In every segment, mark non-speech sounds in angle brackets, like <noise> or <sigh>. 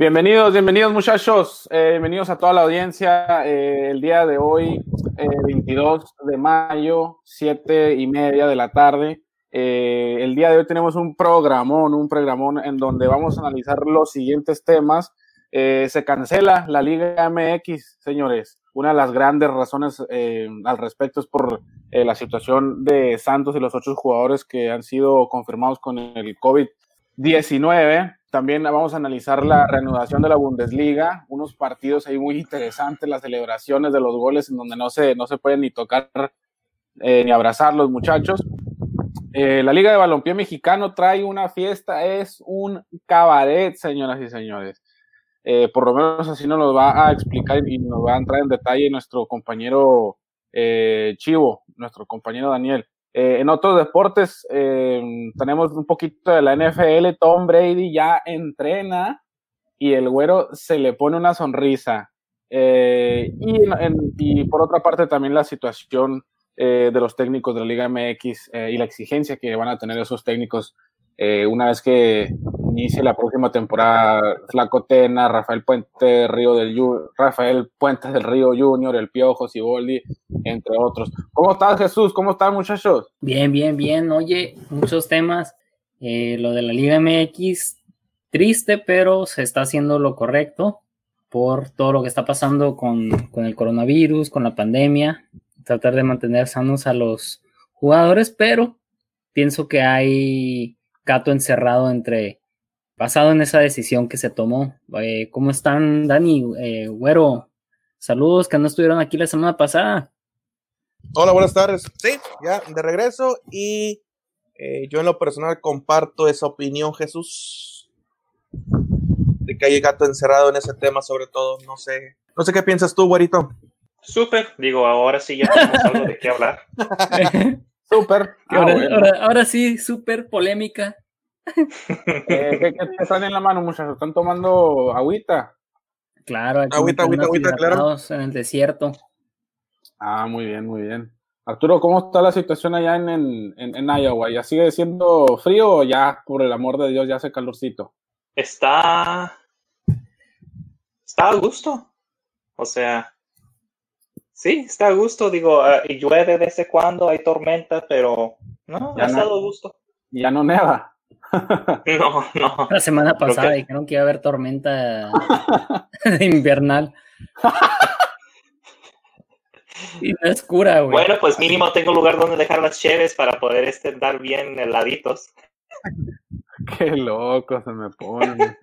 Bienvenidos, bienvenidos muchachos, eh, bienvenidos a toda la audiencia. Eh, el día de hoy, 22 eh, de mayo, 7 y media de la tarde. el día de hoy tenemos un programón, un programón en donde vamos a analizar los siguientes temas. se cancela la Liga MX, señores. Una de las grandes razones al respecto es por la situación de Santos y los otros jugadores que han sido confirmados con el COVID-19. También vamos a analizar la reanudación de la Bundesliga, unos partidos ahí muy interesantes, las celebraciones de los goles en donde no se, no se pueden ni tocar eh, ni abrazar los muchachos. Eh, la Liga de Balompié Mexicano trae una fiesta, es un cabaret, señoras y señores. Eh, por lo menos así nos lo va a explicar y nos va a entrar en detalle nuestro compañero Chivo, nuestro compañero Daniel. Eh, en otros deportes eh, tenemos un poquito de la NFL, Tom Brady ya entrena y el güero se le pone una sonrisa. Eh, y, por otra parte también la situación de los técnicos de la Liga MX y la exigencia que van a tener esos técnicos una vez que inicie la próxima temporada, Flaco Tena, Rafael Puente Río del Rafael Puentes del Río Junior, el Piojo, Siboldi, entre otros. ¿Cómo estás, Jesús? ¿Cómo están, muchachos? Bien, bien, bien. Oye, muchos temas. Eh, lo de la Liga MX, triste, pero se está haciendo lo correcto por todo lo que está pasando con, con el coronavirus, con la pandemia. Tratar de mantener sanos a los jugadores, pero pienso que hay gato encerrado entre basado en esa decisión que se tomó. Eh, ¿Cómo están, Dani? Eh, güero, saludos que no estuvieron aquí la semana pasada. Hola, buenas tardes. Sí, ya de regreso y eh, yo en lo personal comparto esa opinión, Jesús, de que hay gato encerrado en ese tema, sobre todo. No sé, no sé qué piensas tú, güerito. Súper, digo, ahora sí ya tenemos algo de qué hablar. <laughs> <laughs> súper. ahora, ahora sí, súper polémica. <laughs> Eh, ¿qué, están en la mano, muchachos? ¿Están tomando agüita? Claro, agüita, agüita, agüita, claro. En el desierto. Ah, muy bien, muy bien. Arturo, ¿cómo está la situación allá en, en, en, Iowa? ¿Ya sigue siendo frío o ya, por el amor de Dios, ya hace calorcito? Está. Está a gusto. O sea. Sí, está a gusto. Digo, uh, llueve de vez en cuando, hay tormenta, pero no, ha estado a gusto. Ya no neva. <laughs> No, no. La semana pasada dijeron que iba a haber tormenta <laughs> invernal. y no es cura, güey. Bueno, pues mínimo tengo lugar donde dejar las cheves para poder este, dar bien heladitos. <laughs> Qué loco se me pone.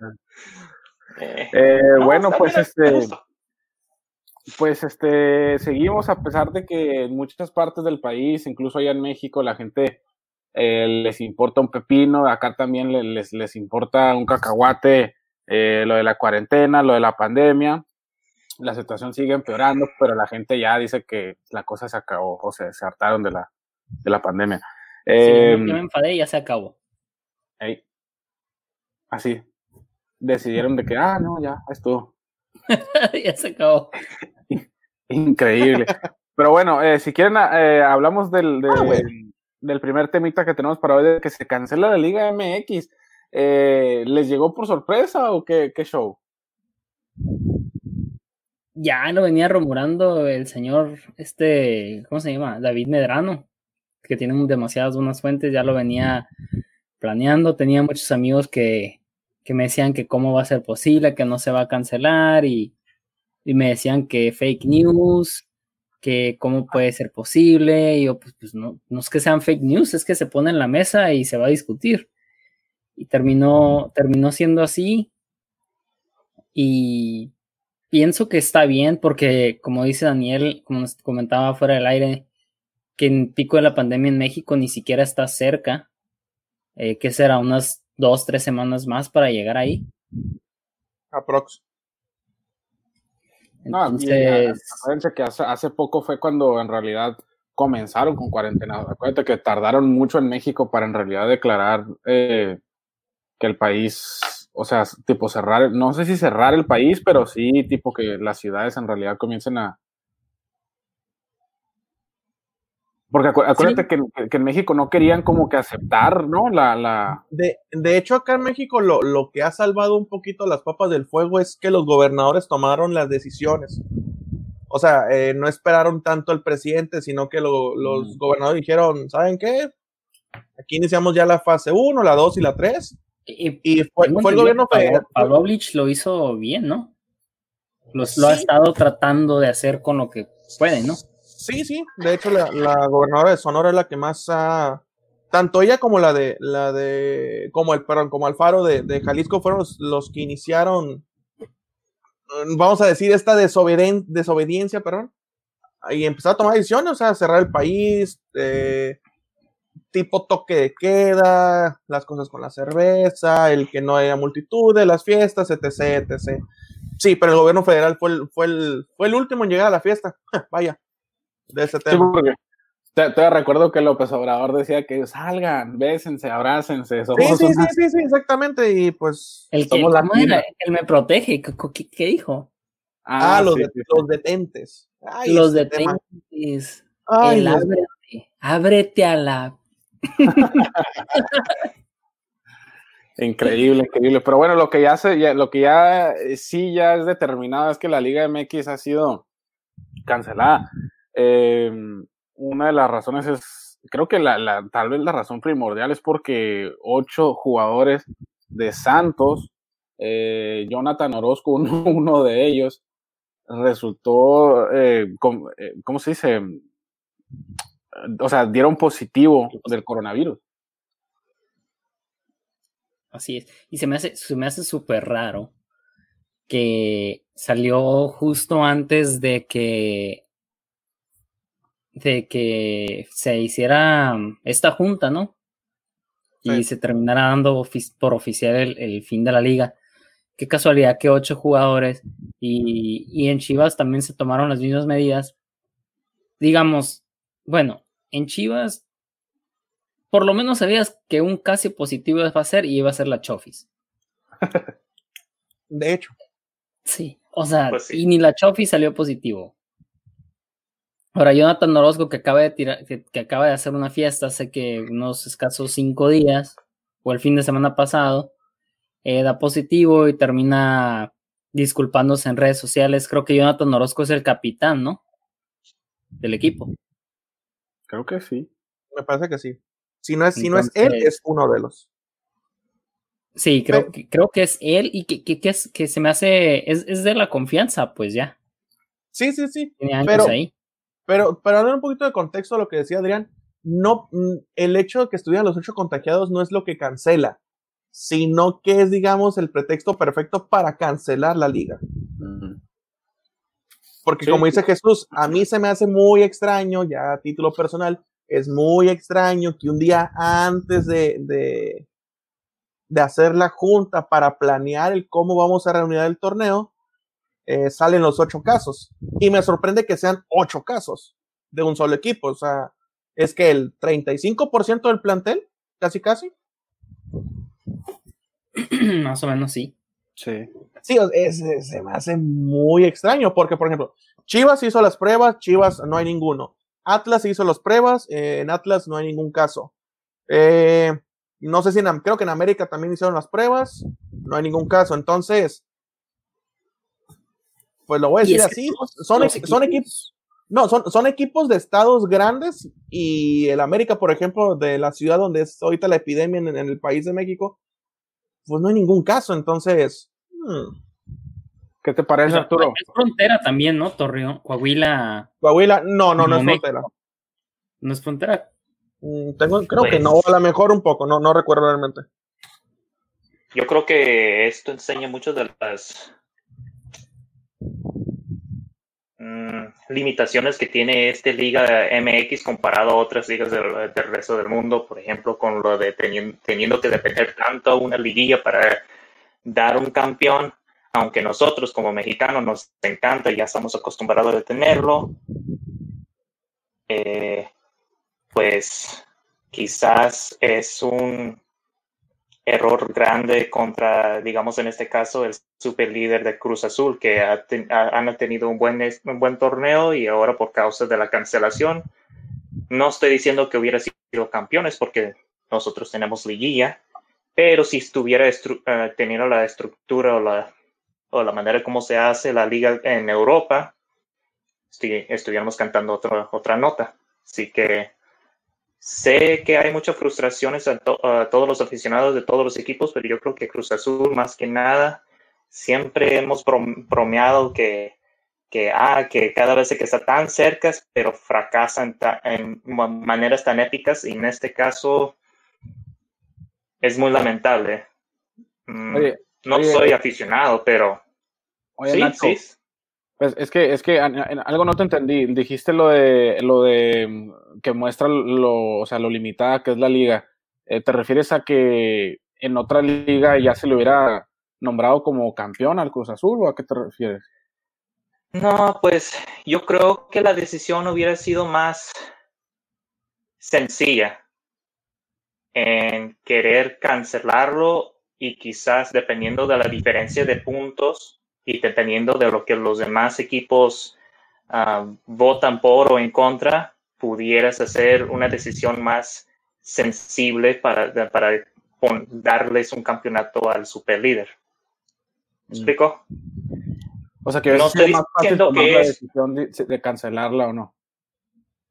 Eh, eh, bueno, pues este. Pues este, seguimos a pesar de que en muchas partes del país, incluso allá en México, la gente eh, les importa un pepino, acá también les, les importa un cacahuate, eh, lo de la cuarentena, lo de la pandemia. La situación sigue empeorando, pero la gente ya dice que la cosa se acabó, o sea, se hartaron de la, de la pandemia. Eh, me enfadé y ya se acabó. así. Decidieron de que, ah, no, ya, estuvo. <laughs> ya se acabó. <laughs> Increíble. Pero bueno, eh, si quieren, hablamos del, ah, del primer temita que tenemos para hoy, de que se cancela la Liga MX. Eh, ¿Les llegó por sorpresa o qué, show? Ya lo venía rumorando el señor, este, ¿cómo se llama? David Medrano, que tiene demasiadas buenas fuentes, ya lo venía planeando. Tenía muchos amigos que, que me decían que cómo va a ser posible, que no se va a cancelar y, y me decían que fake news, que cómo puede ser posible, y yo, pues, pues, no, no es que sean fake news, es que se pone en la mesa y se va a discutir. Y terminó, terminó siendo así. Y pienso que está bien porque, como dice Daniel, como nos comentaba fuera del aire, que en pico de la pandemia en México ni siquiera está cerca. Eh, que será unas dos, tres semanas más para llegar ahí. Aprox. No, acuérdense que hace, poco fue cuando en realidad comenzaron con cuarentena. Acuérdate que tardaron mucho en México para en realidad declarar eh, que el país, o sea, tipo cerrar, no sé si cerrar el país, pero sí tipo que las ciudades en realidad comiencen a... Porque acuérdate que, en México no querían como que aceptar, ¿no? La, la... De, de hecho, acá en México lo, lo que ha salvado un poquito las papas del fuego es que los gobernadores tomaron las decisiones. O sea, eh, no esperaron tanto al presidente, sino que los mm. gobernadores dijeron, ¿saben qué? Aquí iniciamos ya la fase 1, la 2 y la 3. Y, fue, fue el gobierno federal. Pavlovich lo hizo bien, ¿no? Los, Lo ha estado tratando de hacer con lo que puede, ¿no? Sí, sí. De hecho, la, gobernadora de Sonora es la que más ha. Tanto ella como la de. la de. como el, perdón, como Alfaro de, de Jalisco fueron los, que iniciaron. Vamos a decir, esta desobediencia, perdón. Y empezar a tomar decisiones, o sea, cerrar el país, eh, tipo toque de queda, las cosas con la cerveza, el que no haya multitudes, las fiestas, etc, etc. Sí, pero el gobierno federal fue el, fue el, fue el último en llegar a la fiesta. <laughs> Vaya, de ese tema. te, recuerdo que López Obrador decía que salgan, bésense, abrácense. sí, sí, sí, sí, exactamente. Y pues. El que, la él me protege. ¿Qué, dijo? Ah, los, los, detentes. los detentes. el ábrete, ábrete a la <laughs> increíble, increíble. Pero bueno, lo que ya se, lo que ya eh, sí ya es determinado es que la Liga MX ha sido cancelada. Em, una de las razones es, creo que la, tal vez la razón primordial es porque ocho jugadores de Santos, eh, Jonathan Orozco, <laughs> uno, de ellos, resultó, eh, ¿cómo se dice? o sea, dieron positivo del coronavirus. Así es. Y se me hace, se me hace súper raro que salió justo antes de que de que se hiciera esta junta, ¿no? Y se terminara dando por oficial el, fin de la liga. Qué casualidad que ocho jugadores y, y en Chivas también se tomaron las mismas medidas. Digamos, bueno, en Chivas, por lo menos sabías que un casi positivo iba a ser y iba a ser la Chofis. <laughs> De hecho. Sí, o sea, pues y ni la Chofis salió positivo. Ahora, Jonathan Orozco, que acaba de tirar, que, acaba de hacer una fiesta hace que unos escasos cinco días, o el fin de semana pasado, eh, da positivo y termina disculpándose en redes sociales. Creo que Jonathan Orozco es el capitán, ¿no? Del equipo. Creo que sí. Me parece que sí. Si no es, si no es él, es uno de los. Sí, creo, que, creo que es él y que, que, es, que se me hace. Es, es, de la confianza, pues ya. Sí, sí, sí. pero, ahí. Pero, para dar un poquito de contexto a lo que decía Adrián, no, mm, el hecho de que estuvieran los ocho contagiados no es lo que cancela, sino que es, digamos, el pretexto perfecto para cancelar la liga. Porque como dice Jesús, a mí se me hace muy extraño, ya a título personal, es muy extraño que un día antes de, de, de hacer la junta para planear el cómo vamos a reunir el torneo, eh, salen los ocho casos. Y me sorprende que sean ocho casos de un solo equipo. O sea, es que el 35% del plantel, casi casi. <clears throat> Más o menos sí. Sí. Sí, se me hace muy extraño porque, por ejemplo, Chivas hizo las pruebas, Chivas no hay ninguno. Atlas hizo las pruebas, eh, en Atlas no hay ningún caso. Eh, no sé si en, creo que en América también hicieron las pruebas, no hay ningún caso. Entonces, pues lo voy a decir así, son, son equipos, no, son, son equipos de estados grandes y el América, por ejemplo, de la ciudad donde es ahorita la epidemia en el país de México, pues no hay ningún caso, entonces... Hmm. ¿Qué te parece, Arturo? Es frontera también, ¿no? Torreón, Coahuila. Coahuila, no, no, no es frontera. ¿No es frontera? Mm, tengo, creo que no, a lo mejor un poco, no, no recuerdo realmente. Yo creo que esto enseña mucho de las mm, limitaciones que tiene esta liga MX comparado a otras ligas del, resto del mundo, por ejemplo, con lo de teniendo, que depender tanto una liguilla para dar un campeón, aunque nosotros como mexicanos nos encanta y ya estamos acostumbrados a tenerlo, eh, pues quizás es un error grande contra, digamos en este caso, el super líder de Cruz Azul, que han tenido un buen, un buen torneo y ahora por causa de la cancelación, No estoy diciendo que hubiera sido campeones porque nosotros tenemos liguilla, pero si estuviera uh, teniendo la estructura o la, o la manera como se hace la liga en Europa, estuviéramos cantando otra, otra nota. Así que sé que hay muchas frustraciones a, todos los aficionados de todos los equipos, pero yo creo que Cruz Azul, más que nada, siempre hemos bromeado que, que, ah, que cada vez que está tan cerca, pero fracasan en maneras tan épicas, y en este caso es muy lamentable. Mm, no soy aficionado, pero sí, sí, pues es que, es que algo no te entendí. Dijiste lo de lo de mm, que muestra lo, o sea, lo limitada que es la liga. Eh, ¿Te refieres a que en otra liga ya se le hubiera nombrado como campeón al Cruz Azul o a qué te refieres? No, pues yo creo que la decisión hubiera sido más sencilla en querer cancelarlo y quizás dependiendo de la diferencia de puntos y dependiendo de lo que los demás equipos uh, votan por o en contra, pudieras hacer una decisión más sensible para, para darles un campeonato al superlíder. ¿Me mm. explico? O sea que no estoy más que la decisión de, de, cancelarla o no.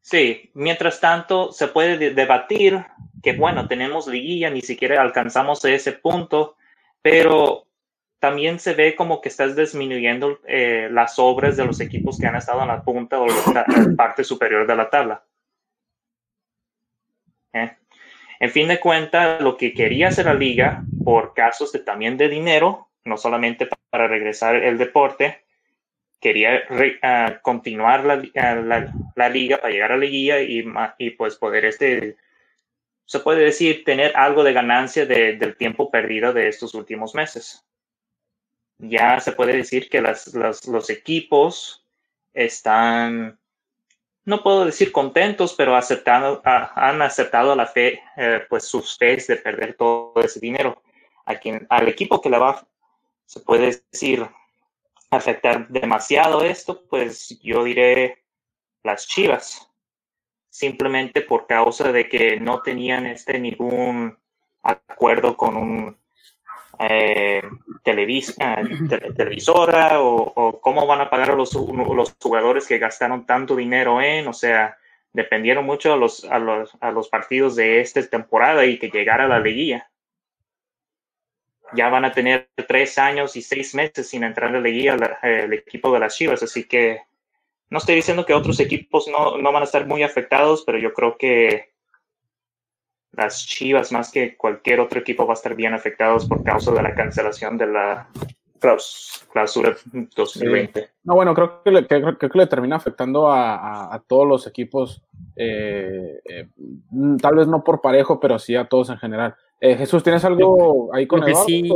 Sí, mientras tanto se puede debatir que bueno, tenemos liguilla, ni siquiera alcanzamos ese punto, pero también se ve como que estás disminuyendo eh, las obras de los equipos que han estado en la punta o la, parte superior de la tabla. ¿Eh? En fin de cuentas, lo que quería hacer la liga, por casos de, también de dinero, no solamente para regresar el deporte, quería ah, continuar ah, la, la, liga para llegar a la guía y, y pues poder este, se puede decir, tener algo de ganancia del tiempo perdido de estos últimos meses ya se puede decir que las, los equipos están, no puedo decir contentos, pero aceptado, han aceptado la fe, eh, pues sus fees de perder todo ese dinero. A quien, al equipo que le va, se puede decir, afectar demasiado esto, pues yo diré las Chivas, simplemente por causa de que no tenían este ningún acuerdo con un eh, televisora o, cómo van a pagar a los, jugadores que gastaron tanto dinero en, o sea, dependieron mucho a los, a a partidos de esta temporada y que llegara la liguilla. Ya van a tener tres años y seis meses sin entrar en la liguilla el equipo de las Chivas, así que no estoy diciendo que otros equipos no, no van a estar muy afectados, pero yo creo que las Chivas, más que cualquier otro equipo, va a estar bien afectados por causa de la cancelación de la clausura 2020. No, bueno, creo que le, creo, que le termina afectando a, a, todos los equipos, eh, eh, tal vez no por parejo, pero sí a todos en general. Eh, Jesús, ¿tienes algo ahí con lo Eduardo? Que sí,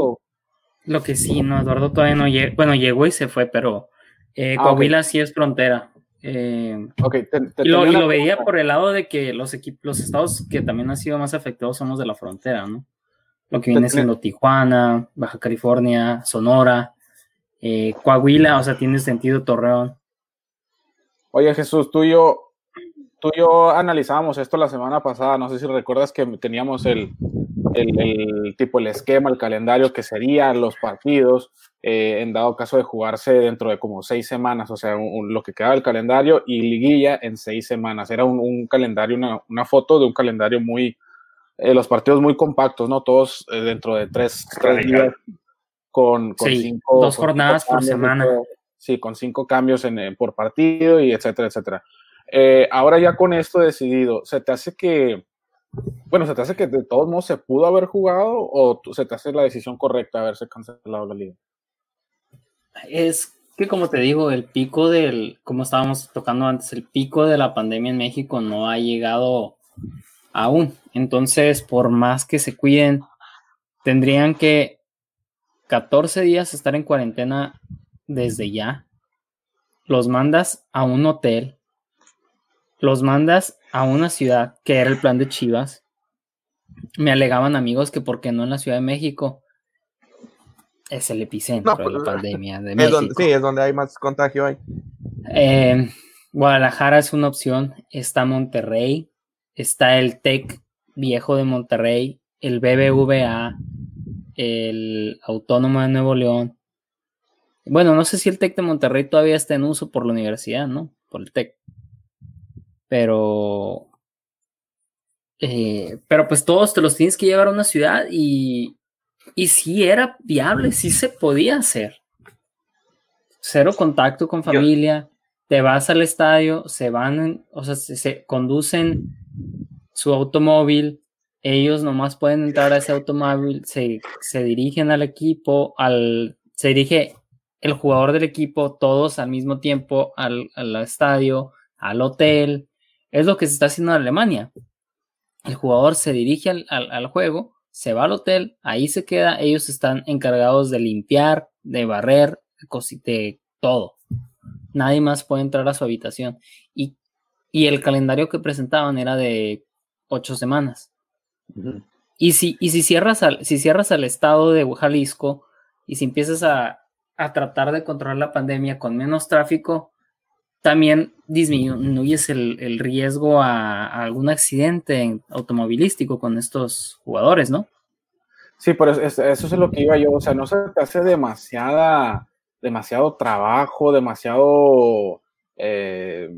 lo que sí, no, Eduardo todavía no llegó, bueno, llegó y se fue, pero ah, Coahuila sí es frontera. Eh, y, lo, veía por el lado de que los los estados que también han sido más afectados son los de la frontera, ¿no? Lo que viene siendo Tijuana, Baja California, Sonora, eh, Coahuila, o sea, tiene sentido Torreón. Oye, Jesús, tú y yo, tú y yo analizábamos esto la semana pasada, no sé si recuerdas que teníamos el, el, tipo, el esquema, el calendario que serían los partidos, eh, en dado caso de jugarse dentro de como seis semanas, o sea, lo que queda del calendario y liguilla en seis semanas. Era un, calendario, una, foto de un calendario muy, eh, los partidos muy compactos, ¿no? Todos eh, dentro de tres, días con, cinco. Dos jornadas por semana. sí, con cinco cambios en, por partido y etcétera, etcétera. ahora ya con esto decidido, ¿se te hace que bueno, ¿se te hace que de todos modos se pudo haber jugado o se te hace la decisión correcta haberse cancelado la liga? Es que como te digo, el pico del, como estábamos tocando antes, el pico de la pandemia en México no ha llegado aún. Entonces, por más que se cuiden, tendrían que 14 días estar en cuarentena desde ya. Los mandas a un hotel los mandas a una ciudad que era el plan de Chivas. Me alegaban amigos que por qué no en la Ciudad de México es el epicentro de la pues, <laughs> pandemia de México. sí, es donde hay más contagio ahí. Eh, Guadalajara es una opción. Está Monterrey. Está el TEC viejo de Monterrey. El BBVA. El Autónomo de Nuevo León. Bueno, no sé si el TEC de Monterrey todavía está en uso por la universidad, ¿no? Por el TEC. Pero. Eh, pero pues todos te los tienes que llevar a una ciudad y. Y sí era viable, sí se podía hacer. Cero contacto con familia, te vas al estadio, se van, o sea, se, conducen su automóvil, ellos nomás pueden entrar a ese automóvil, se, se dirigen al equipo, al, se dirige el jugador del equipo, todos al mismo tiempo al, al estadio, al hotel. Es lo que se está haciendo en Alemania. El jugador se dirige al, al, juego, se va al hotel, ahí se queda, ellos están encargados de limpiar, de barrer, de todo. Nadie más puede entrar a su habitación. Y, y el calendario que presentaban era de ocho semanas. Y si, y si cierras al, si cierras al estado de Jalisco y si empiezas a, a tratar de controlar la pandemia con menos tráfico, también disminuyes el, el riesgo a, algún accidente automovilístico con estos jugadores, ¿no? Sí, pero eso, es lo que iba yo, o sea, no se te hace demasiada, demasiado trabajo, demasiado eh,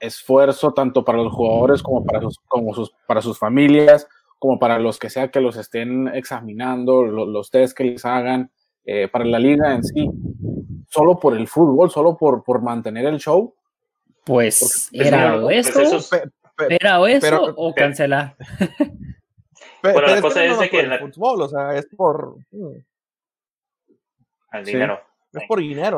esfuerzo, tanto para los jugadores como para sus, como sus, para sus familias, como para los que sea que los estén examinando, los test que les hagan. Eh, para la liga en sí, solo por el fútbol, solo por, por mantener el show. Pues era o esto, era o eso o cancelar. <laughs> Pero, la cosa es, de que el fútbol, o sea, es por mm. el dinero. Es por dinero.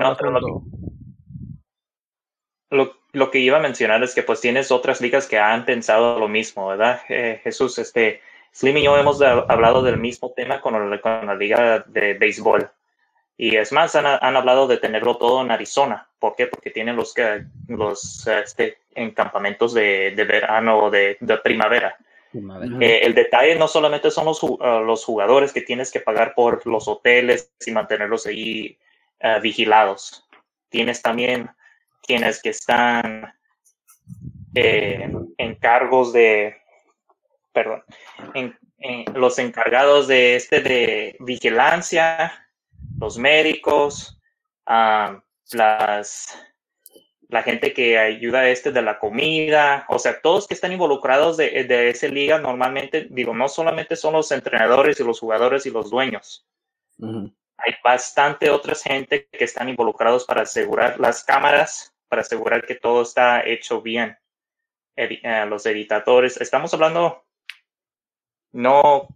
lo, lo, que iba a mencionar es que pues tienes otras ligas que han pensado lo mismo, ¿verdad? Eh, Jesús, este, Slim y yo hemos hablado del mismo tema con, con la liga de béisbol. Y es más, han, han, hablado de tenerlo todo en Arizona. ¿Por qué? Porque tienen los, los este, encampamentos de, de verano o de, de, primavera. Eh, el detalle no solamente son los, uh, los, jugadores que tienes que pagar por los hoteles y mantenerlos ahí uh, vigilados. Tienes también quienes que están eh, encargos de, perdón, en, en los encargados de este de vigilancia los médicos, las, la gente que ayuda a este de la comida, o sea, todos que están involucrados de, de esa liga normalmente, digo, no solamente son los entrenadores y los jugadores y los dueños. Hay bastante otras gente que están involucrados para asegurar las cámaras, para asegurar que todo está hecho bien. Eh, los editadores, estamos hablando no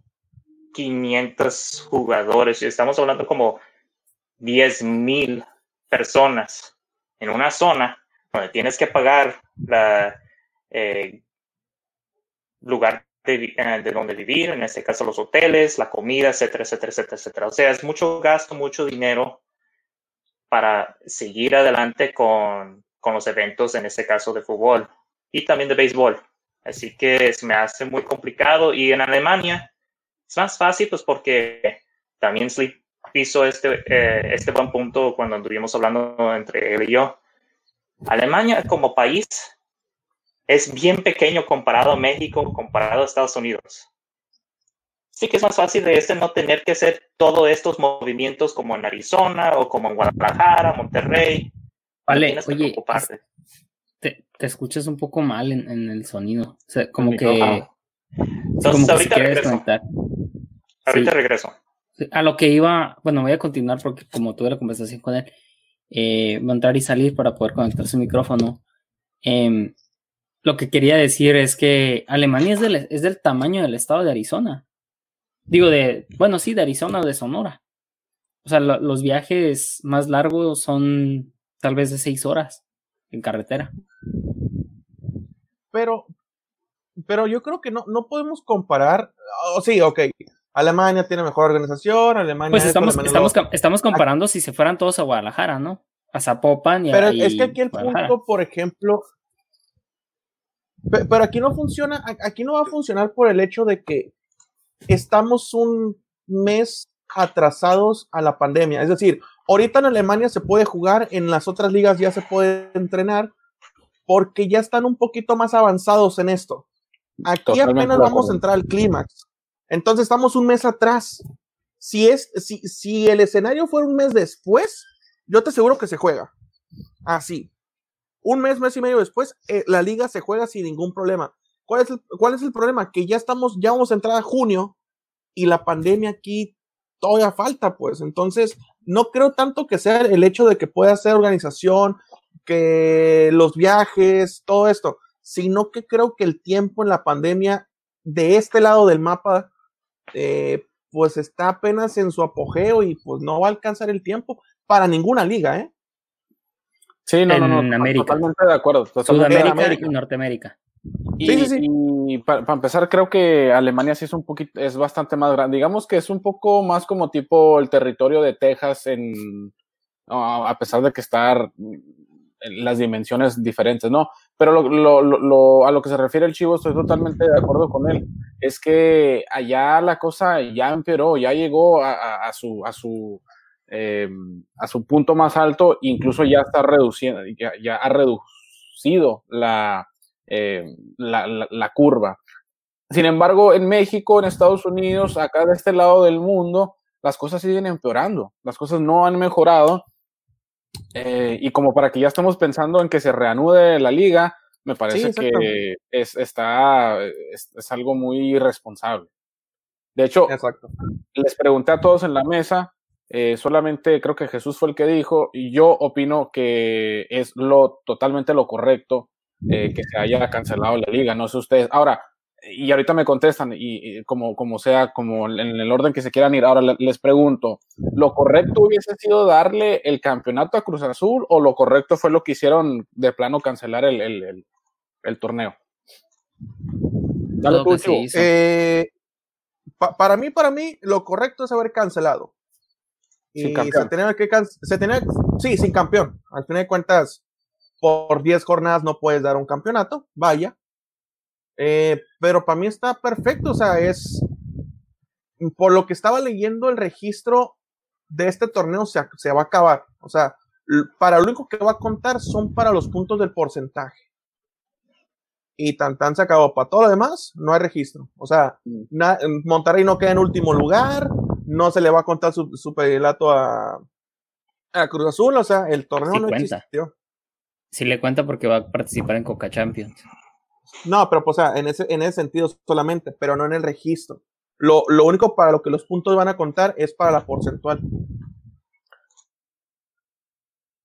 500 jugadores, estamos hablando como 10.000 personas en una zona donde tienes que pagar la eh, lugar de, eh, de, donde vivir, en este caso los hoteles, la comida, etcétera, etcétera, etcétera, etcétera. O sea, es mucho gasto, mucho dinero para seguir adelante con, con los eventos, en este caso de fútbol y también de béisbol. Así que se me hace muy complicado y en Alemania es más fácil pues porque también hizo este, eh, este buen punto cuando estuvimos hablando entre él y yo. Alemania como país es bien pequeño comparado a México, comparado a Estados Unidos. Sí que es más fácil de este no tener que hacer todos estos movimientos como en Arizona o como en Guadalajara, Monterrey. Vale, oye, te, te, escuchas un poco mal en, en el sonido. O sea, como que... Entonces, ahorita regreso. Ahorita regreso. A lo que iba, bueno, voy a continuar porque como tuve la conversación con él, eh, va a entrar y salir para poder conectar su micrófono. Em, lo que quería decir es que Alemania es del, es del tamaño del estado de Arizona. Digo, de, bueno, sí, de Arizona o de Sonora. O sea, lo, los viajes más largos son tal vez de seis horas en carretera. Pero, pero yo creo que no, no podemos comparar. Oh, sí, ok. Alemania tiene mejor organización, Alemania... Pues estamos, estamos, estamos comparando si se fueran todos a Guadalajara, ¿no? A Zapopan y Pero es que aquí el punto, por ejemplo... Pero aquí no funciona, aquí no va a funcionar por el hecho de que estamos un mes atrasados a la pandemia. Es decir, ahorita en Alemania se puede jugar, en las otras ligas ya se puede entrenar, porque ya están un poquito más avanzados en esto. Aquí apenas vamos a entrar al clímax. Entonces estamos un mes atrás. Si, es, si, si el escenario fuera un mes después, yo te aseguro que se juega. Así. Un mes, mes y medio después, eh, la liga se juega sin ningún problema. ¿Cuál es, el, ¿Cuál es el problema? Que ya estamos, ya vamos a entrar a junio y la pandemia aquí todavía falta, pues. Entonces, no creo tanto que sea el hecho de que pueda ser organización, que los viajes, todo esto, sino que creo que el tiempo en la pandemia de este lado del mapa, eh, pues está apenas en su apogeo y pues no va a alcanzar el tiempo para ninguna liga, ¿eh? Sí, no, no, no, América. totalmente de acuerdo. Sudamérica y Norteamérica. Y, sí, sí, sí. y para, empezar, creo que Alemania sí es un poquito, es bastante más grande. Digamos que es un poco más como tipo el territorio de Texas en, a pesar de que está en las dimensiones diferentes, ¿no? Pero lo, a lo que se refiere el Chivo, estoy totalmente de acuerdo con él. Es que allá la cosa ya empeoró, ya llegó a, su, a su, eh, a su punto más alto, incluso ya está reduciendo, ya, ha reducido la, eh, la, curva. Sin embargo, en México, en Estados Unidos, acá de este lado del mundo, las cosas siguen empeorando, las cosas no han mejorado. Eh, y como para que ya estemos pensando en que se reanude la liga, me parece que es, está, es, algo muy irresponsable. De hecho, les pregunté a todos en la mesa, eh, solamente creo que Jesús fue el que dijo, y yo opino que es lo totalmente lo correcto eh, que se haya cancelado la liga, no sé ustedes. Ahora, y ahorita me contestan, y, como, como sea, como en el orden que se quieran ir, ahora les pregunto, ¿lo correcto hubiese sido darle el campeonato a Cruz Azul o lo correcto fue lo que hicieron de plano cancelar el, el, el, torneo? Dale eh, para mí, para mí, lo correcto es haber cancelado. Y se tenía que se tenía, sí, sin campeón. Al final de cuentas, por 10 jornadas no puedes dar un campeonato, vaya. Eh, pero para mí está perfecto, o sea, es por lo que estaba leyendo el registro de este torneo se, se va a acabar. O sea, para lo único que va a contar son para los puntos del porcentaje. Y tan tan se acabó. Para todo lo demás, no hay registro. O sea, Monterrey no queda en último lugar, no se le va a contar su, su a, a Cruz Azul, o sea, el torneo no existió. Si le cuenta porque va a participar en Coca Champions. No, pero pues, o sea, en ese, en ese sentido solamente, pero no en el registro. Lo, lo único para lo que los puntos van a contar es para la porcentual.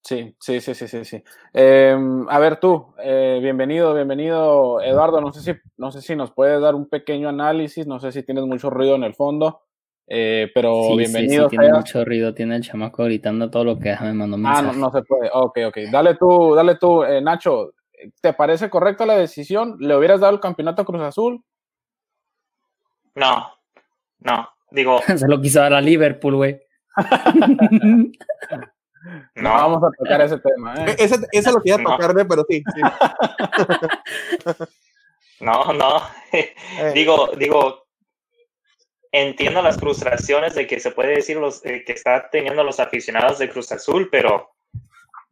Sí, sí, sí, sí, sí, sí. Em, a ver tú, eh, bienvenido, bienvenido, Eduardo. No sé si, no sé si nos puedes dar un pequeño análisis, no sé si tienes mucho ruido en el fondo. Eh, pero bienvenido. Sí, tiene mucho ruido, tiene el chamaco gritando todo lo que me mandó Ah, no, no se puede. Ok, ok. Dale tú, dale tú, eh, Nacho. ¿Te parece correcta la decisión? ¿Le hubieras dado el campeonato a Cruz Azul? No, no. Digo. <laughs> se lo quiso dar a Liverpool, güey. <laughs> no. vamos a tocar ese tema. ¿eh? E-, ese, ese lo quería tocarme, pero sí. sí. <laughs> no, no. Digo, digo, entiendo las frustraciones de que se puede decir los eh, que está teniendo los aficionados de Cruz Azul, pero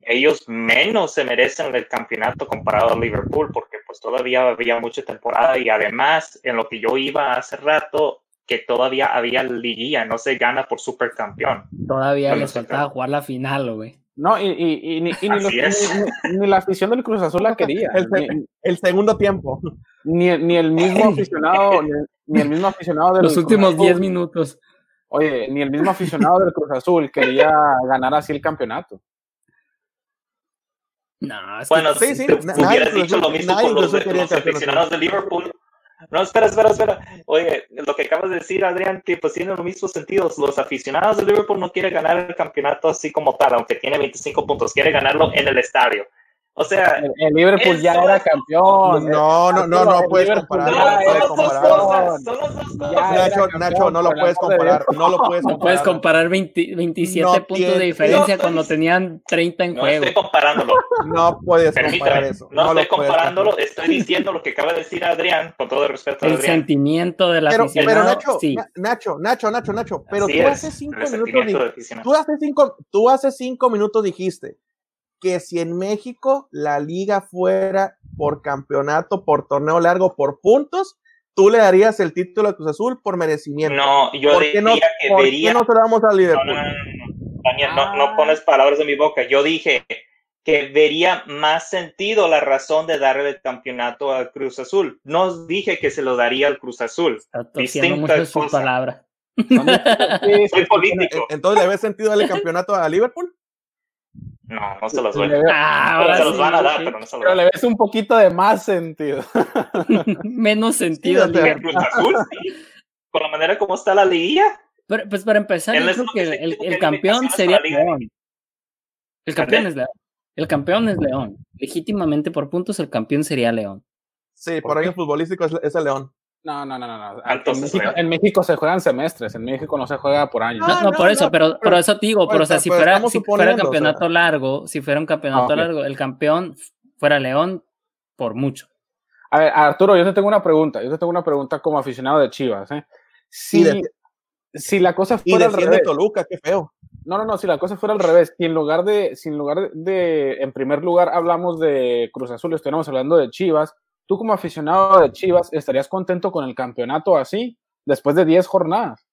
ellos menos se merecen el campeonato comparado a Liverpool, porque pues todavía había mucha temporada y además en lo que yo iba hace rato, que todavía había liguilla, no se gana por supercampeón. Todavía les faltaba jugar la final, güey. No, y, y, ni, ni, la afición del Cruz Azul la <laughs> quería. El, segundo tiempo. Ni, el mismo aficionado, ni, el mismo aficionado del Los últimos 10 minutos. Oye, ni el mismo aficionado del Cruz Azul quería ganar así el campeonato. No, es bueno, sí, sí, hubieras dicho lo mismo con los, los aficionados de Liverpool. No, espera, espera, espera. Oye, lo que acabas de decir, Adrián, que pues tiene los mismos sentidos. Los aficionados de Liverpool no quieren ganar el campeonato así como tal, aunque tiene 25 puntos, quiere ganarlo en el estadio. O sea, el, Liverpool ya era campeón. No, no, no, no puedes comparar. Nacho, Nacho, no lo puedes comparar. No lo puedes comparar. No puedes comparar 27 puntos de diferencia cuando tenían 30 en juego. No estoy comparándolo. No puedes comparar eso. No, estoy comparándolo, estoy diciendo lo que acaba de decir Adrián, con todo el respeto a Adrián. El sentimiento de la pero, Pero Nacho, sí. Nacho, Nacho, Nacho, Nacho, pero tú hace cinco minutos tú hace cinco, tú hace cinco minutos dijiste que si en México la liga fuera por campeonato, por torneo largo, por puntos, tú le darías el título a Cruz Azul por merecimiento. No, yo ¿Por diría qué no, que ¿por vería. qué no se lo damos al No, Liverpool? no, no, no. Daniel, no, Ah. no pones palabras en mi boca. Yo dije que vería más sentido la razón de darle el campeonato al Cruz Azul. No dije que se lo daría al Cruz Azul. Distinta mucho su palabra. <laughs> Soy político. Entonces, ¿le ves sentido darle campeonato a Liverpool? No, no se los sí, doy. le veo- Ah, ahora se los sí, van a dar, sí. pero no se los pero le ves un poquito de más sentido. <laughs> Menos sentido. Cruz Azul, sí. Con la manera como está la liguilla. Pero, pues para empezar, yo creo que que el, campeón sería. León. El campeón es León. El campeón es León. Legítimamente por puntos, el campeón sería León. Sí, ¿Por por ahí en futbolístico es, es el León. No, no, no, no. Ah, En, México, en México se juegan semestres, en México no se juega por años. No, Ah, no, no, por eso, no, pero, pero- pero eso te digo, pero o sea, Pues, si pero fuera, si fuera o campeonato sea. largo, si fuera un campeonato Ah, largo, el campeón fuera León por mucho. A ver, Arturo, yo te tengo una pregunta. Yo te tengo una pregunta como aficionado de Chivas. ¿eh? Si, Y de- si la cosa Y fuera al defiende revés. Toluca, qué feo. No, no, no, si la cosa fuera al revés, si en lugar de, si en lugar de, en primer lugar hablamos de Cruz Azul, estuviéramos hablando de Chivas, tú como aficionado de Chivas, ¿estarías contento con el campeonato así, después de 10 jornadas?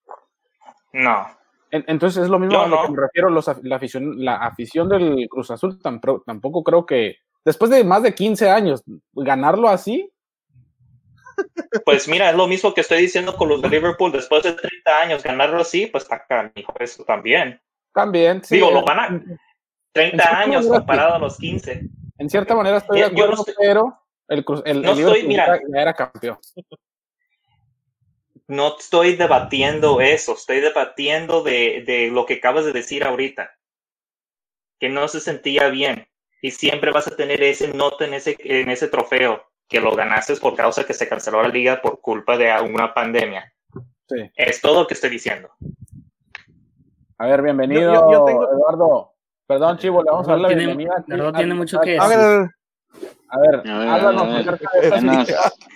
No. En- Entonces es lo mismo Yo a lo no. que me refiero, los la, afición, la afición del Cruz Azul tampoco creo que, después de más de 15 años, ganarlo así, Pues mira, es lo mismo que estoy diciendo con los de Liverpool. Después de 30 años, ganarlo así, pues está canijo eso también. también. sí, Digo, lo van a- En 30 cierta años comparado a los 15. En cierta manera estoy de yo no acuerdo, estoy- pero el, No el estoy- mira. ya- era campeón. <laughs> No estoy debatiendo eso, estoy debatiendo de, de lo que acabas de decir ahorita. Que no se sentía bien. Y siempre vas a tener ese nota en ese, en ese trofeo, que lo ganaste por causa que se canceló la liga por culpa de una pandemia. Sí. Es todo lo que estoy diciendo. A ver, bienvenido, Yo- yo- yo tengo- Eduardo. Perdón, Chivo, le vamos a dar la Tiene- bienvenida. Eduardo tiene mucho que A decir. A ver, A ver, háblanos a ver. acerca de esta Buenas.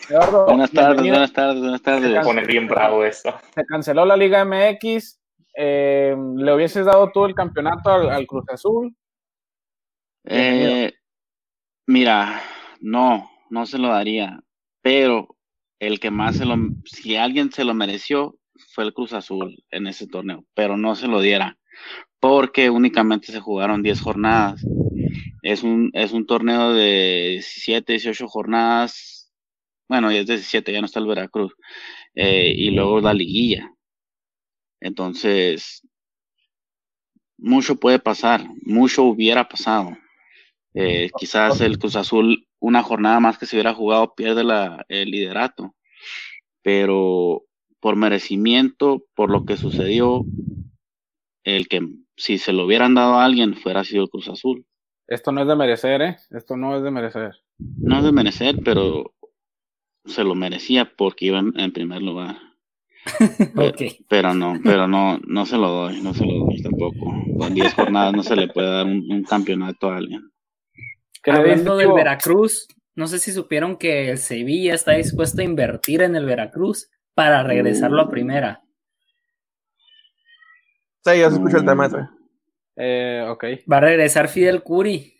Eduardo, buenas tardes, bienvenido. buenas tardes, buenas tardes. Pone bien bravo esto. Se canceló la Liga MX. eh, ¿Le hubieses dado tú el campeonato al, al Cruz Azul? Eh, mira, no, no se lo daría, pero el que más se lo, si alguien se lo mereció, fue el Cruz Azul en ese torneo, pero no se lo diera, porque únicamente se jugaron 10 jornadas. Es un, es un torneo de 17, 18 jornadas, bueno, ya es 17, ya no está el Veracruz, eh, y luego la liguilla. Entonces, mucho puede pasar, mucho hubiera pasado. Eh, quizás el Cruz Azul, una jornada más que se hubiera jugado, pierde la, el liderato. Pero por merecimiento, por lo que sucedió, el que si se lo hubieran dado a alguien fuera sido el Cruz Azul. Esto no es de merecer, ¿eh? Esto no es de merecer. No es de merecer, pero se lo merecía porque iba en, en primer lugar. <laughs> Ok. Pero no, pero no, no se lo doy, no se lo doy tampoco. Con 10 jornadas no se le puede dar un, un campeonato a alguien. ¿Qué le dices, Hablando del? Veracruz, no sé si supieron que el Sevilla está dispuesto a invertir en el Veracruz para regresarlo a primera. sí, ya se escucha el tema. Eh, ok. Va a regresar Fidel Curi.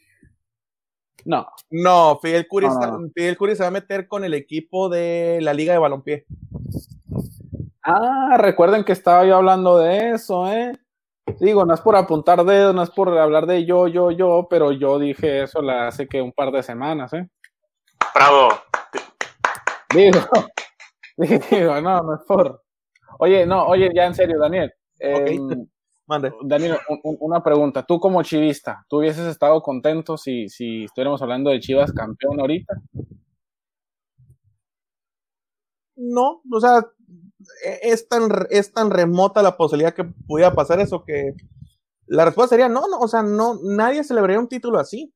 No, No, Fidel Curi, No, no, está- no. Fidel Curi se va a meter con el equipo de la Liga de Balompié. Ah, recuerden que estaba yo hablando de eso, ¿eh? Digo, no es por apuntar dedos, no es por hablar de yo, yo, yo, pero yo dije eso la hace que un par de semanas, ¿eh? Bravo. Digo, <laughs> digo, no, no es por. Oye, no, oye, ya en serio, Daniel. eh, Mande. Daniel, un- un- una pregunta. Tú como chivista, ¿tú hubieses estado contento si, si estuviéramos hablando de Chivas campeón ahorita? No, o sea, e- es tan, es tan remota la posibilidad que pudiera pasar eso que la respuesta sería no, no, o sea, no, nadie celebraría un título así.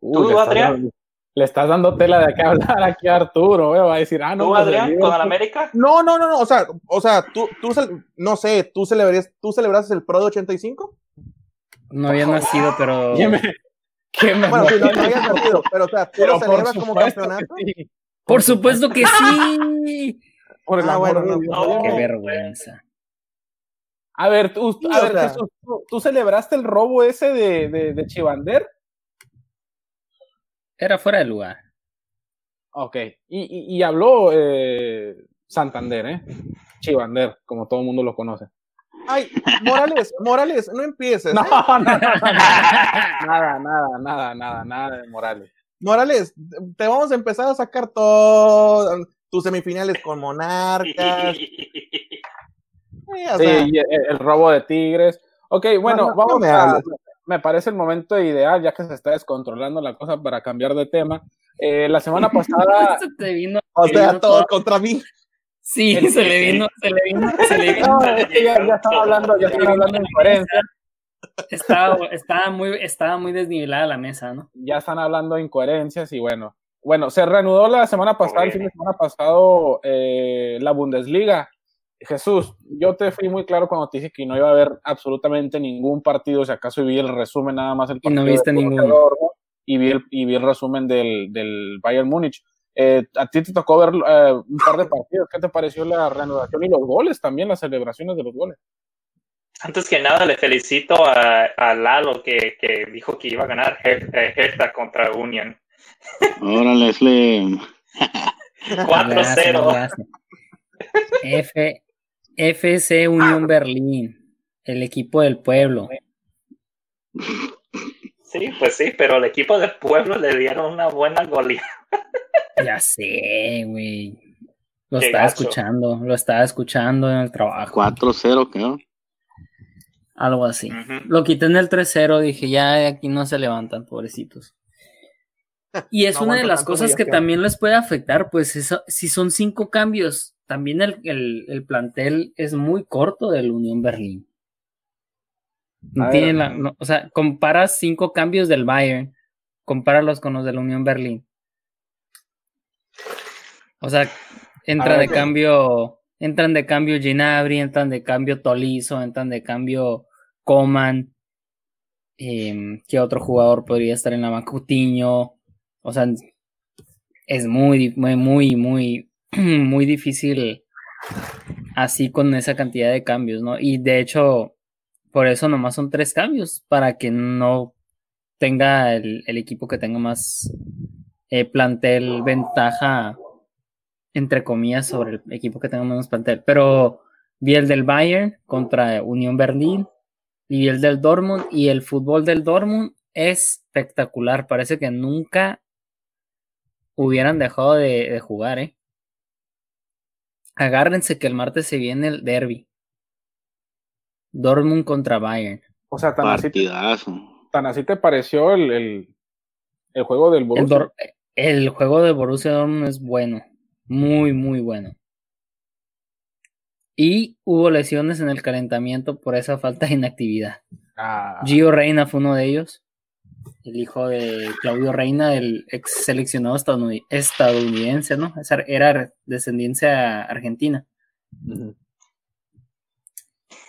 Uy, le, estás Adrián? Le estás dando tela de qué hablar aquí a Arturo, ¿eh? va a decir, ah, no. ¿Tú, pues, Adrián, con el América? No, no, no, no, o sea, o sea, tú, tú, no sé, tú celebrarías, tú celebraste el Pro de 85? No había nacido, pero. <laughs> ¿Qué me, qué me- Bueno, sí, no, no habías nacido, pero o sea, tú pero lo celebras como campeonato. sí. Por supuesto que sí. Por el Ah, amor bueno, de no. Qué vergüenza. A ver, tú, a ver, Jesús, ¿tú, celebraste el robo ese de, de, de Chivander? Era fuera de lugar. Ok, y, y, habló eh, Santander, ¿eh? Chivander, como todo el mundo lo conoce. Ay, Morales, Morales, no empieces. No, ¿eh? no, no, no, nada, nada, nada, nada, nada de Morales. Morales, te vamos a empezar a sacar todo tus semifinales con Monarcas. <laughs> Sí, el, robo de Tigres. Ok, bueno, vamos a, me parece el momento ideal, ya que se está descontrolando la cosa para cambiar de tema. Eh, la semana <laughs> pasada. o sea, todo contra mí. Sí, se le vino, se le vino, <laughs> se le vino. No, es que ya, ya estaba hablando, ya estaba hablando de incoherencia. Estaba, estaba, muy, estaba muy desnivelada la mesa, ¿no? Ya están hablando de incoherencias y bueno. Bueno, se reanudó la semana pasada, el fin de semana pasado, eh, la Bundesliga. Jesús, yo te fui muy claro cuando te dije que no iba a haber absolutamente ningún partido, si acaso vi el resumen nada más el partido. Y no viste ninguno. Y vi el, y vi el resumen del, del Bayern Múnich. Eh, a ti te tocó ver eh, un par de partidos. ¿Qué te pareció la reanudación y los goles también, las celebraciones de los goles? Antes que nada, le felicito a, a Lalo que, que, dijo que iba a ganar Hertha contra Union. Órale, Slim. <laughs> 4-0. F, FC Unión Berlín, el equipo del pueblo. Sí, pues sí, pero el equipo del pueblo le dieron una buena goleada. Ya sé, güey. Lo estaba escuchando, lo estaba escuchando en el trabajo. 4-0, creo. Algo así. Lo quité en el 3-0, dije, ya aquí no se levantan, pobrecitos. <laughs> Y es una de las cosas que también les puede afectar, pues eso, si son cinco cambios, también el, el, plantel es muy corto del Unión Berlín. No tiene la, o sea, comparas cinco cambios del Bayern, compáralos con los del Unión Berlín. O sea, entra de cambio, entran de cambio Ginabri, entran de cambio Tolizo, entran de cambio Coman. Eh, ¿Qué otro jugador podría estar en la Macutiño? O sea, es muy, muy, muy, muy, <clears throat> muy difícil así con esa cantidad de cambios, ¿no? Y de hecho, por eso nomás son tres cambios, para que no tenga el, equipo que tenga más eh, plantel ventaja, entre comillas, sobre el equipo que tenga menos plantel. Pero vi el del Bayern contra Unión Berlín y el del Dortmund y el fútbol del Dortmund es espectacular. Parece que nunca hubieran dejado de, jugar, ¿eh? Agárrense que el martes se viene el derby. Dortmund contra Bayern. O sea, tan, así te, tan así te pareció el, el, juego del Borussia. El, juego de Borussia Dortmund es bueno. Muy, muy bueno. Y hubo lesiones en el calentamiento por esa falta de inactividad. Ah. Gio Reina fue uno de ellos el hijo de Claudio Reina, el ex seleccionado estadounidense, ¿no? Era descendencia argentina.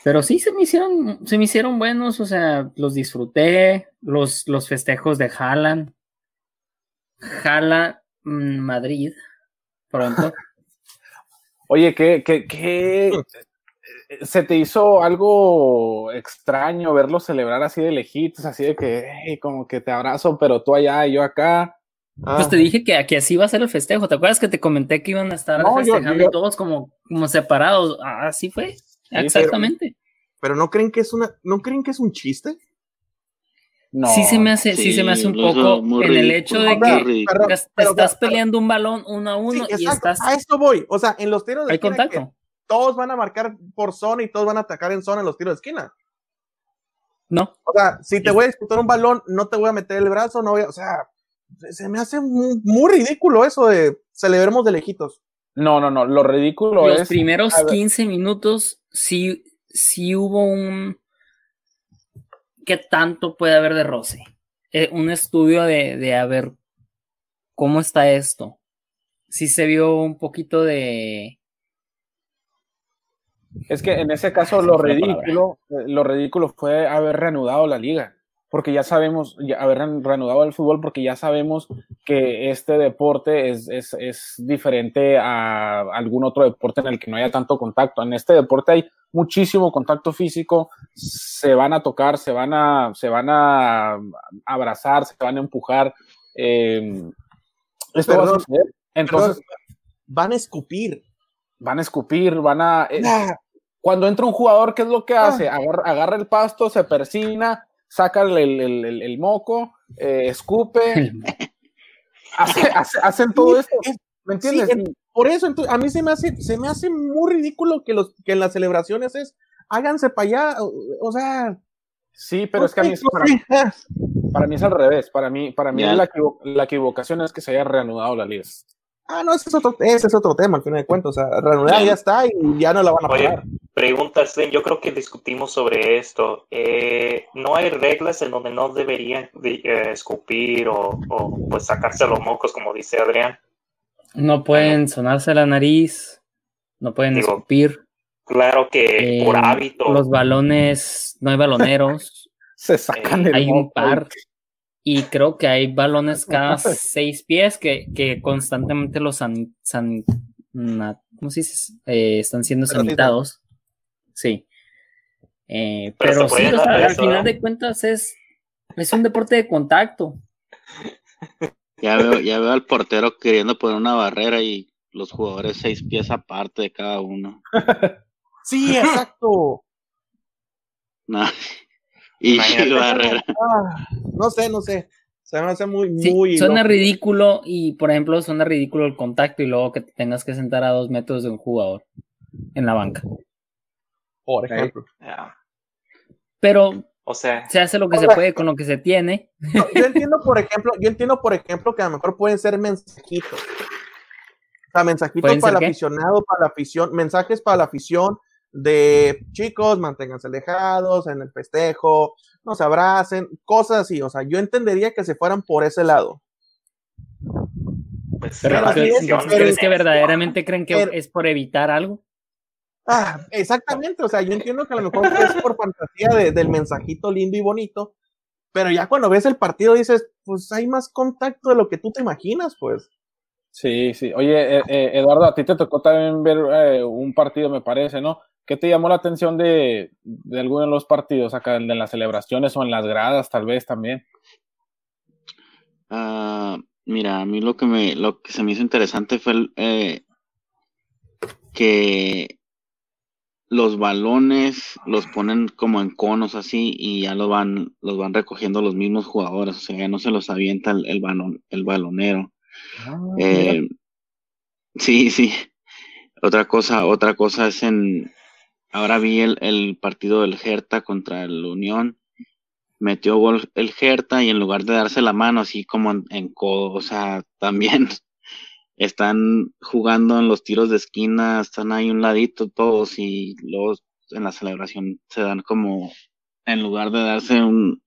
Pero sí se me hicieron, se me hicieron buenos, o sea, los disfruté, los, los festejos de Haaland. Jala mm, Madrid, pronto. <laughs> Oye, ¿qué, qué, qué, ¿Se te hizo algo extraño verlo celebrar así de lejitos, así de que, como que te abrazo, pero tú allá y yo acá? Pues te dije que aquí así iba a ser el festejo. ¿Te acuerdas que te comenté que iban a estar festejando todos como, como separados? Así fue. Exactamente. Pero, no creen que es una, ¿no creen que es un chiste? No, sí se me hace, sí, se me hace un poco en el hecho de que estás peleando un balón uno a uno y estás. A esto voy. O sea, en los tiros de Hay contacto todos van a marcar por zona y todos van a atacar en zona en los tiros de esquina. No. O sea, si te voy a disputar un balón, no te voy a meter el brazo, no voy a, o sea, se me hace muy, ridículo eso de celebremos de lejitos. No, no, no, lo ridículo es. Los primeros 15 minutos sí, sí hubo un. ¿Qué tanto puede haber de roce? Eh, un estudio de, de a ver cómo está esto. Sí se vio un poquito de es que en ese caso lo ridículo, eh, lo ridículo fue haber reanudado la liga. porque ya sabemos, ya haber reanudado el fútbol, porque ya sabemos que este deporte es, es, es, diferente a algún otro deporte en el que no haya tanto contacto. En este deporte hay muchísimo contacto físico, se van a tocar, se van a, se van a abrazar, se van a empujar. Eh, esto va a suceder. Entonces, van a escupir. Van a escupir, van a... Eh, cuando entra un jugador, ¿qué es lo que hace? Agarra, agarra el pasto, se persina, saca el, el, el, moco, eh, escupe, <laughs> hace, hacen todo esto. ¿Me entiendes? por eso, a mí se me hace, se me hace muy ridículo que, los, que en las celebraciones es háganse para allá, o, sea. Sí, pero es que a mí, para, mí, para mí es al revés. Para mí, para mí la, la, equivocación es que se haya reanudado la liga. Ah, no, ese es otro, ese es otro tema, al final de cuentas. O sea, reanudar ya está y ya no la van a pagar. Pregunta, yo creo que discutimos sobre esto. Eh, no hay reglas en donde no deberían eh, escupir o, pues sacarse los mocos, como dice Adrián. No pueden sonarse la nariz, no pueden escupir. Claro que por eh, hábito. Los balones, no hay baloneros. <laughs> Se sacan el Hay un par y creo que hay balones cada <laughs> seis pies que, que constantemente los san, san ¿cómo se dice? Eh, están siendo sanitados. Sí. Eh, pero, sí, al final de cuentas es, es un deporte de contacto. Ya veo, ya veo al portero queriendo poner una barrera y los jugadores seis pies aparte de cada uno. <laughs> sí, exacto. <laughs> No. Y <laughs> barrera. Ah, no sé, no sé. Se me hace muy, muy. Suena ridículo y, por ejemplo, suena ridículo el contacto y luego que te tengas que sentar a dos metros de un jugador en la banca. Por ejemplo. Pero o sea, se hace lo que se puede con lo que se tiene. yo entiendo, por ejemplo, yo entiendo, por ejemplo, que a lo mejor pueden ser mensajitos. O sea, mensajitos para el aficionado, para la afición, mensajes para la afición de chicos, manténganse alejados en el festejo, no se abracen, cosas así. O sea, yo entendería que se fueran por ese lado. Pues, pero, ¿crees que verdaderamente creen que es por evitar algo? Ah, exactamente, o sea, yo entiendo que a lo mejor es por fantasía del mensajito lindo y bonito, pero ya cuando ves el partido dices, pues hay más contacto de lo que tú te imaginas, pues. Sí, sí. Oye, eh, eh, Eduardo, a ti te tocó también ver eh, un partido, me parece, ¿no? ¿Qué te llamó la atención de, de alguno de los partidos acá, de las celebraciones o en las gradas, tal vez también? Ah, mira, a mí lo que me, lo que se me hizo interesante fue que los balones los ponen como en conos así y ya los van, los van recogiendo los mismos jugadores, o sea, ya no se los avienta el, balón, el balonero. Ah, eh, sí, sí. Otra cosa, otra cosa es en, ahora vi el, el partido del Hertha contra el Unión, metió gol el Hertha y en lugar de darse la mano así como en, en codo, o sea, <laughs> también están jugando en los tiros de esquina, están ahí un ladito todos y luego en la celebración se dan como, en lugar de darse un,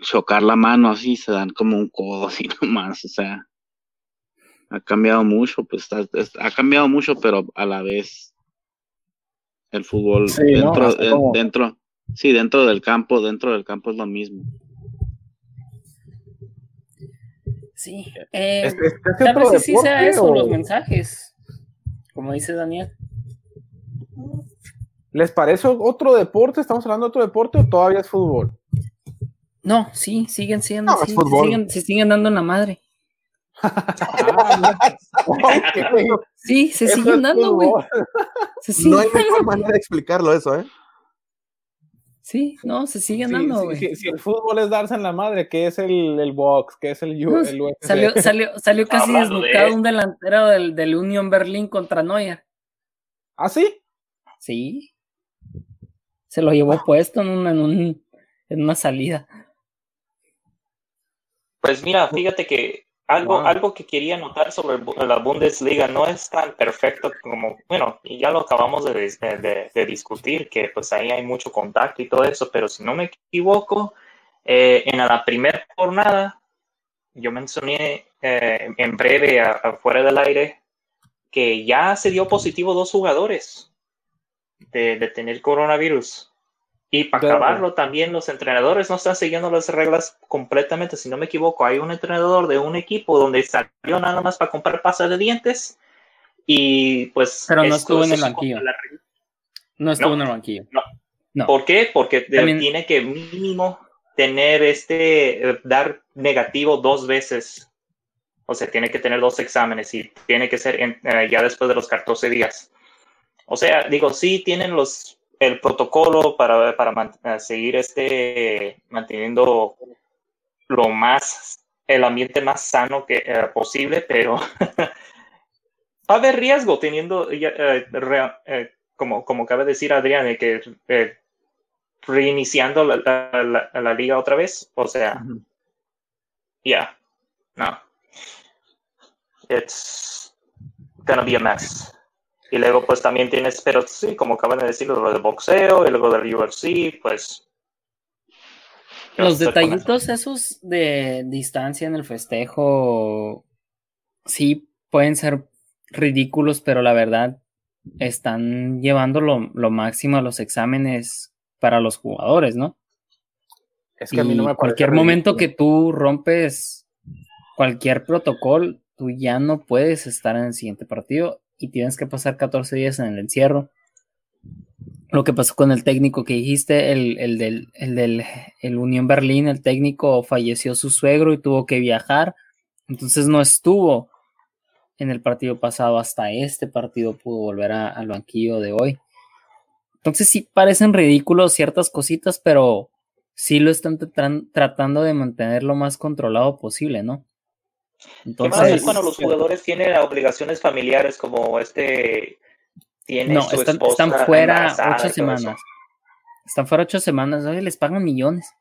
chocar la mano así, se dan como un codo así <laughs> nomás, o sea, ha cambiado mucho, pues ha cambiado mucho, pero a la vez el fútbol dentro, dentro, sí, dentro del campo, dentro del campo es lo mismo. Sí. Eh, tal vez sí sea eso, los mensajes. Como dice Daniel. ¿Les parece otro deporte? ¿Estamos hablando de otro deporte o todavía es fútbol? No, sí, siguen siendo. sí, se, siguen, dando en la madre. Sí, se siguen dando, güey. <laughs> No hay mejor manera de explicarlo eso, ¿eh? Sí, no, se siguen dando, güey. si, el fútbol es darse en la madre, ¿qué es el, el box? ¿Qué es el, el Salió, salió, salió casi desnucado un delantero del, del Union Berlin contra Neuer. ¿Ah, sí? Sí. Se lo llevó puesto en, en, un, en una salida. Pues mira, fíjate que algo, algo que quería notar sobre la Bundesliga no es tan perfecto como, bueno, y ya lo acabamos de, de, discutir, que pues ahí hay mucho contacto y todo eso, pero si no me equivoco, eh, en la primera jornada, yo mencioné eh, en breve, afuera del aire, que ya se dio positivo dos jugadores de, de tener coronavirus. Y para acabarlo, también los entrenadores no están siguiendo las reglas completamente. Si no me equivoco, hay un entrenador de un equipo donde salió nada más para comprar pasta de dientes y pues... Pero no estuvo en el banquillo. No estuvo en el banquillo. No. ¿Por qué? Porque tiene que mínimo tener este, dar negativo dos veces. O sea, tiene que tener dos exámenes y tiene que ser eh, ya después de los 14 días. O sea, digo, sí tienen los el protocolo para, para eh, seguir este, manteniendo lo más, el ambiente más sano que eh, posible, pero <laughs> va a haber riesgo teniendo, eh, como, como cabe decir Adrián, de que reiniciando la, la, liga otra vez, o sea, ya, no. It's gonna be a mess. Y luego pues también tienes, pero sí, como acaban de decir, lo de boxeo y luego del UFC, pues... Los detallitos esos de distancia en el festejo, sí, pueden ser ridículos, pero la verdad están llevando lo, máximo a los exámenes para los jugadores, ¿no? Es que a mí no me cualquier momento que tú rompes cualquier protocolo, tú ya no puedes estar en el siguiente partido y tienes que pasar 14 días en el encierro. Lo que pasó con el técnico que dijiste, el, el del, el del el Unión Berlín, el técnico falleció su suegro y tuvo que viajar, entonces no estuvo en el partido pasado, hasta este partido pudo volver al banquillo de hoy. Entonces sí parecen ridículos ciertas cositas, pero sí lo están tratando de mantener lo más controlado posible, ¿no? Entonces, ¿Qué cuando los jugadores tienen obligaciones familiares como este tiene no, están, están fuera ocho semanas. Están fuera ocho semanas, oye, les pagan millones.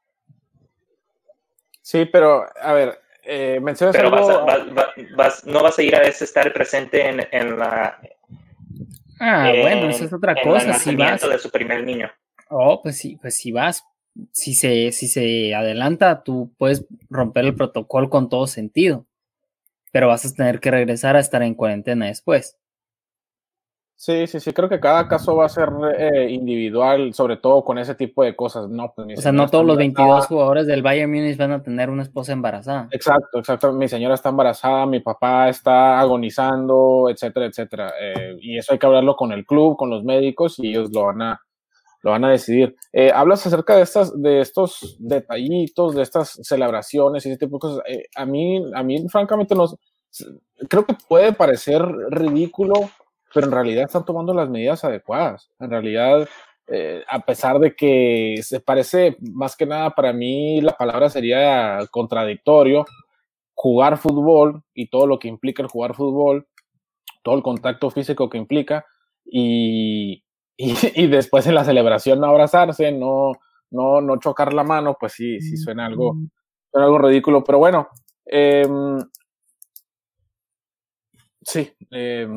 Sí, pero a ver, eh, mencionas pero vas, no vas a ir a ese estar presente en, en la. Ah, bueno, eso es otra cosa. Si vas. de su primer niño. Oh, pues sí, pues si vas, si se, si se adelanta, tú puedes romper el protocolo con todo sentido pero vas a tener que regresar a estar en cuarentena después. Sí, sí, sí, creo que cada caso va a ser eh, individual, sobre todo con ese tipo de cosas. No, pues, o sea, no todos los 22 jugadores del Bayern Munich van a tener una esposa embarazada. Exacto, exacto. Mi señora está embarazada, mi papá está agonizando, etcétera, etcétera. Eh, y eso hay que hablarlo con el club, con los médicos y ellos lo van a, lo van a decidir. Eh, hablas acerca de estas, de estos detallitos, de estas celebraciones y ese tipo de cosas. a mí, a mí, francamente, no, creo que puede parecer ridículo, pero en realidad están tomando las medidas adecuadas. En realidad, eh, a pesar de que se parece, más que nada para mí la palabra sería contradictorio, jugar fútbol y todo lo que implica el jugar fútbol, todo el contacto físico que implica, y, <laughs> y, después en la celebración no abrazarse, no, no, no chocar la mano, pues sí, sí suena algo, suena algo ridículo, pero bueno, eh, Sí, eh,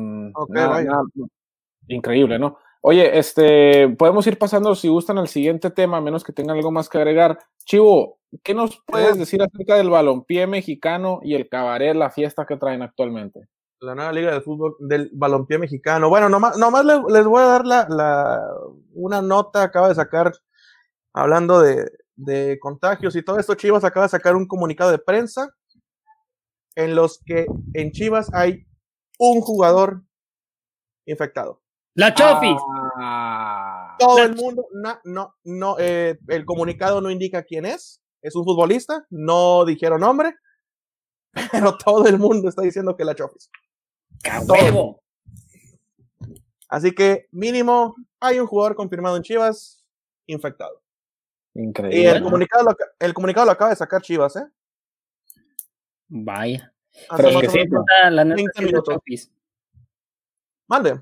increíble, ¿no? Oye, este, podemos ir pasando, si gustan, al siguiente tema, a menos que tengan algo más que agregar. Chivo, ¿qué nos puedes decir acerca del balompié mexicano y el cabaret, la fiesta que traen actualmente? La nueva liga de fútbol del balompié mexicano. Bueno, nomás, nomás les, voy a dar la, la, una nota, acaba de sacar, hablando de, de contagios y todo esto, Chivas acaba de sacar un comunicado de prensa en los que en Chivas hay un jugador infectado. La Chofis. Ah. todo el mundo, no, no, no eh, el comunicado no indica quién es. Es un futbolista, no dijeron nombre, <laughs> pero todo el mundo está diciendo que la Chofis. Huevo! Así que mínimo hay un jugador confirmado en Chivas infectado. Increíble. Y el comunicado, lo, el comunicado lo acaba de sacar Chivas, ¿eh? Vaya. Pero que sí, la neta sí es la Chofis. Mande.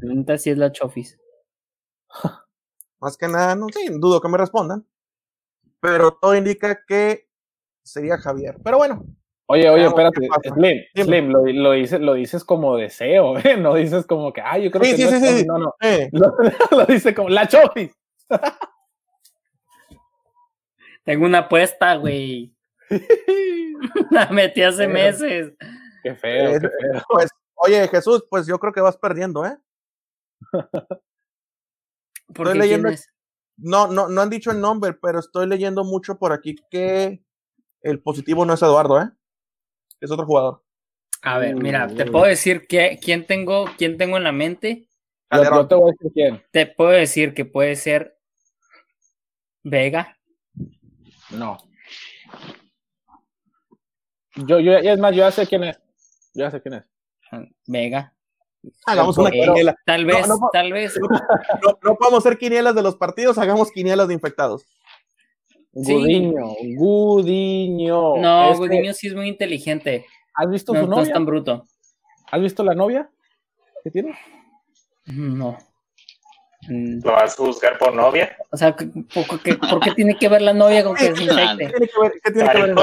La neta sí es la Chofis. <laughs> Más que nada, no sé, dudo que me respondan. Pero todo indica que sería Javier. Pero bueno. Oye, oye, espérate, Slim, Slim, lo, lo, dices, lo dices como deseo, <laughs> ¿eh? No dices como que, ay, yo creo sí, que sí, no, sí, no, no, <laughs> Lo, lo, dice como, la Chofis. <laughs> Tengo una apuesta, güey. La metí hace meses. Qué feo, qué feo. Pues, oye, Jesús, pues yo creo que vas perdiendo, ¿eh? ¿Por estoy leyendo, no, no, no han dicho el nombre, pero estoy leyendo mucho por aquí que el positivo no es Eduardo, ¿eh? Es otro jugador. A ver, mira, te puedo decir que, quién tengo, quién tengo en la mente. Yo, te voy a decir quién. Te puedo decir que puede ser Vega. No. Yo, yo, es más, yo ya sé quién es. Yo ya sé quién es. Vega. Hagamos una quiniela. Tal vez, tal vez. No, podemos hacer quinielas de los partidos, hagamos quinielas de infectados. Gudiño, Gudiño. No, Gudiño sí es muy inteligente. ¿Has visto su novia? No es tan bruto. ¿Has visto la novia que tiene? No. Mm. ¿Lo vas a buscar por novia? O sea, ¿por qué, ¿por qué tiene que ver la novia con que se infecte? ¿Qué tiene que ver?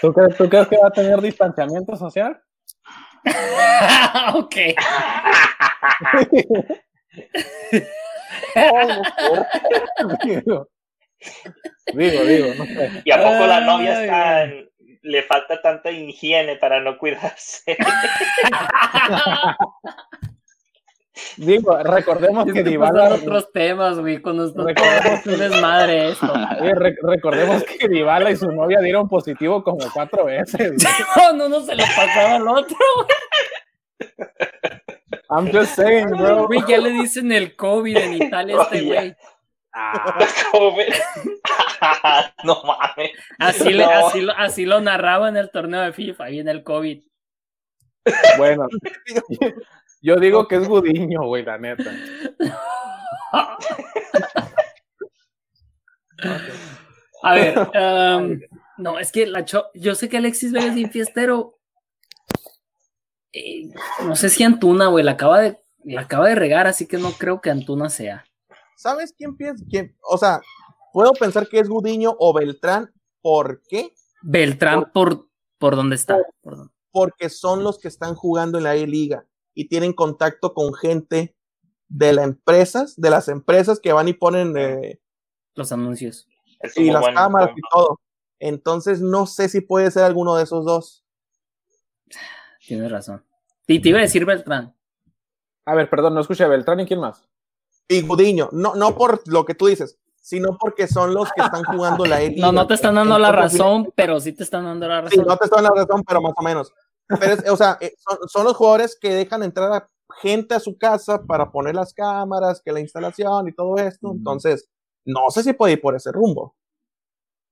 ¿Tú, crees, ¿Tú crees que va a tener distanciamiento social? <laughs> ok. <laughs> <laughs> digo, digo, no sé. ¿Y a poco la novia está le falta tanta higiene para no cuidarse? <laughs> Digo, recordemos que Dybala... otros temas, güey, cuando recordemos un desmadre esto. <laughs> recordemos que Dybala y su novia dieron positivo como cuatro veces. <laughs> No, no, no se le pasaba al otro, güey. I'm just saying, bro. Güey, ya le dicen el COVID en Italia a este güey. Ah, <laughs> COVID. <laughs> no mames. Así, Le, así, lo, así lo narraba en el torneo de FIFA, y en el COVID. Bueno, <laughs> yo digo que es Gudiño, güey, la neta. A ver, um, no, es que la yo sé que Alexis Vega es infiestero. Eh, no sé si Antuna, güey, la acaba de la acaba de regar, así que no creo que Antuna sea. ¿Sabes quién piensa? Quién? O sea, puedo pensar que es Gudiño o Beltrán. ¿Por qué? Beltrán por, por, dónde está. Porque son los que están jugando en la E-Liga y tienen contacto con gente de las empresas, de las empresas que van y ponen eh, los anuncios y las cámaras y todo. Entonces no sé si puede ser alguno de esos dos. Tienes razón. Y te iba a decir Beltrán. A ver, perdón, no escuché Beltrán y quién más. Y Gudiño, no, no por lo que tú dices, sino porque son los que están jugando la <laughs> No, no te están dando la razón, pero sí te están dando la razón. Sí, no te están dando la razón, pero más o menos. Pero o sea, eh, son, los jugadores que dejan entrar a gente a su casa para poner las cámaras, que la instalación y todo esto. Entonces, no sé si puede ir por ese rumbo.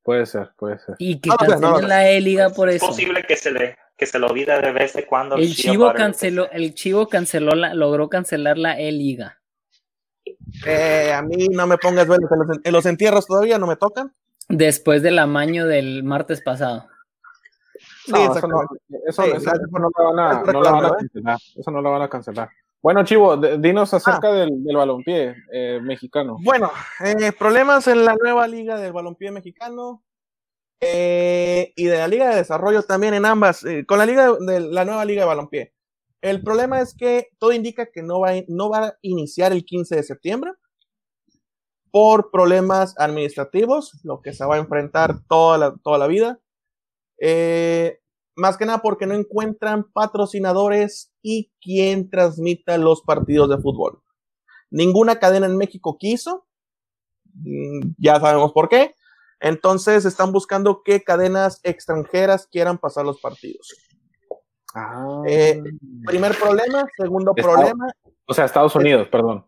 Puede ser, puede ser. Y que no, la E-Liga por eso. Es posible que se le que se lo olvide de vez en cuando. El Chivo canceló, el Chivo canceló la, logró cancelar la E-Liga. Eh, a mí no me pongas velos en los, entierros todavía, no me tocan. Después del amaño del martes pasado. Sí, eso, no, eso, no, lo van a, no van a cancelar. Eso no lo van a cancelar. Bueno, Chivo, dinos acerca ah. del, del, balompié eh, mexicano. Bueno, eh, problemas en la nueva liga del balompié mexicano eh, y de la liga de desarrollo también en ambas, con la liga de, la nueva liga de balompié. El problema es que todo indica que no va, no va a iniciar el 15 de septiembre por problemas administrativos, lo que se va a enfrentar toda la, toda la vida. Eh, más que nada porque no encuentran patrocinadores y quien transmita los partidos de fútbol. Ninguna cadena en México quiso, mm, ya sabemos por qué. Entonces están buscando qué cadenas extranjeras quieran pasar los partidos. Ah. Eh, primer problema, segundo problema. O sea, Estados Unidos, perdón.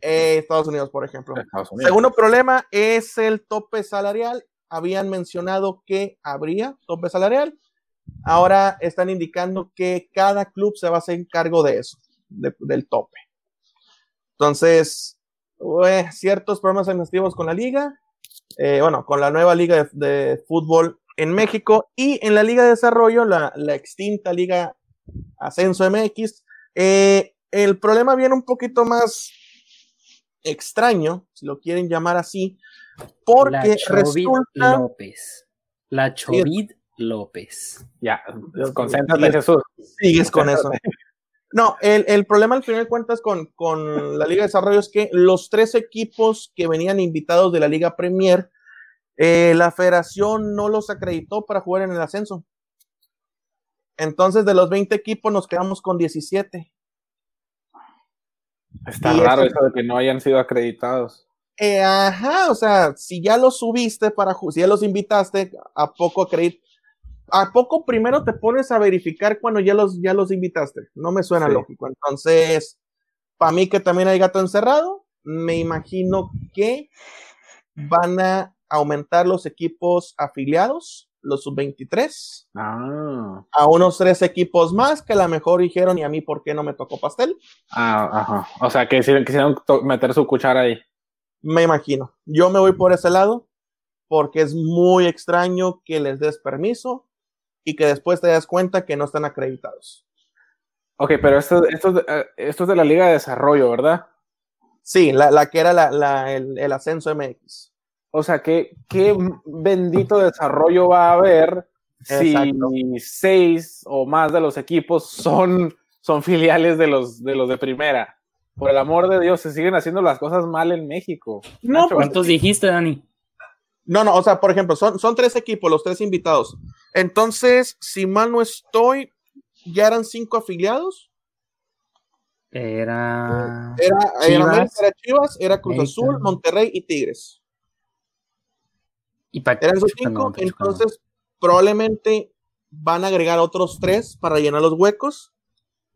Eh, Estados Unidos, por ejemplo. Segundo problema es el tope salarial. Habían mencionado que habría tope salarial. Ahora están indicando que cada club se va a hacer cargo de eso, del tope. Entonces, ciertos problemas administrativos con la liga, eh, bueno, con la nueva liga de fútbol en México y en la Liga de Desarrollo, la, extinta Liga Ascenso MX, eh, el problema viene un poquito más extraño, si lo quieren llamar así, porque la resulta... López. La Chovid López. Ya, concéntrate, Jesús. Sigues con eso. No, el, problema al final de cuentas con, con la Liga de Desarrollo es que los tres equipos que venían invitados de la Liga Premier eh, la federación no los acreditó para jugar en el ascenso. Entonces, de los 20 equipos nos quedamos con 17. Está raro eso, de que no hayan sido acreditados. Eh, ajá, o sea, si ya los subiste para, si ya los invitaste, ¿a poco creer? ¿A poco primero te pones a verificar cuando ya los, ya los invitaste? No me suena lógico. Entonces, para mí que también hay gato encerrado, me imagino que van a aumentar los equipos afiliados, los sub-23, Ah, a unos tres equipos más que a lo mejor dijeron, y a mí, ¿por qué no me tocó pastel? ah, ajá. O sea, que quisieron, meter su cuchara ahí. Me imagino. Yo me voy por ese lado porque es muy extraño que les des permiso y que después te das cuenta que no están acreditados. Ok, pero esto, esto, es de- eh, esto es de la Liga de Desarrollo, ¿verdad? Sí, la, la que era la, la- el, el ascenso MX. O sea, ¿qué, qué bendito desarrollo va a haber Exacto. si seis o más de los equipos son, son filiales de los, de los de primera? Por el amor de Dios, se siguen haciendo las cosas mal en México. No, Nacho, pues, ¿Cuántos dijiste, Dani? no, no, o sea, por ejemplo, son, son tres equipos, los tres invitados. Entonces, si mal no estoy, ya eran cinco afiliados. Era. Era, era, Chivas. América, era Chivas, era Cruz América. Azul, Monterrey y Tigres. Y Eran no, cinco, no. entonces probablemente van a agregar otros tres para llenar los huecos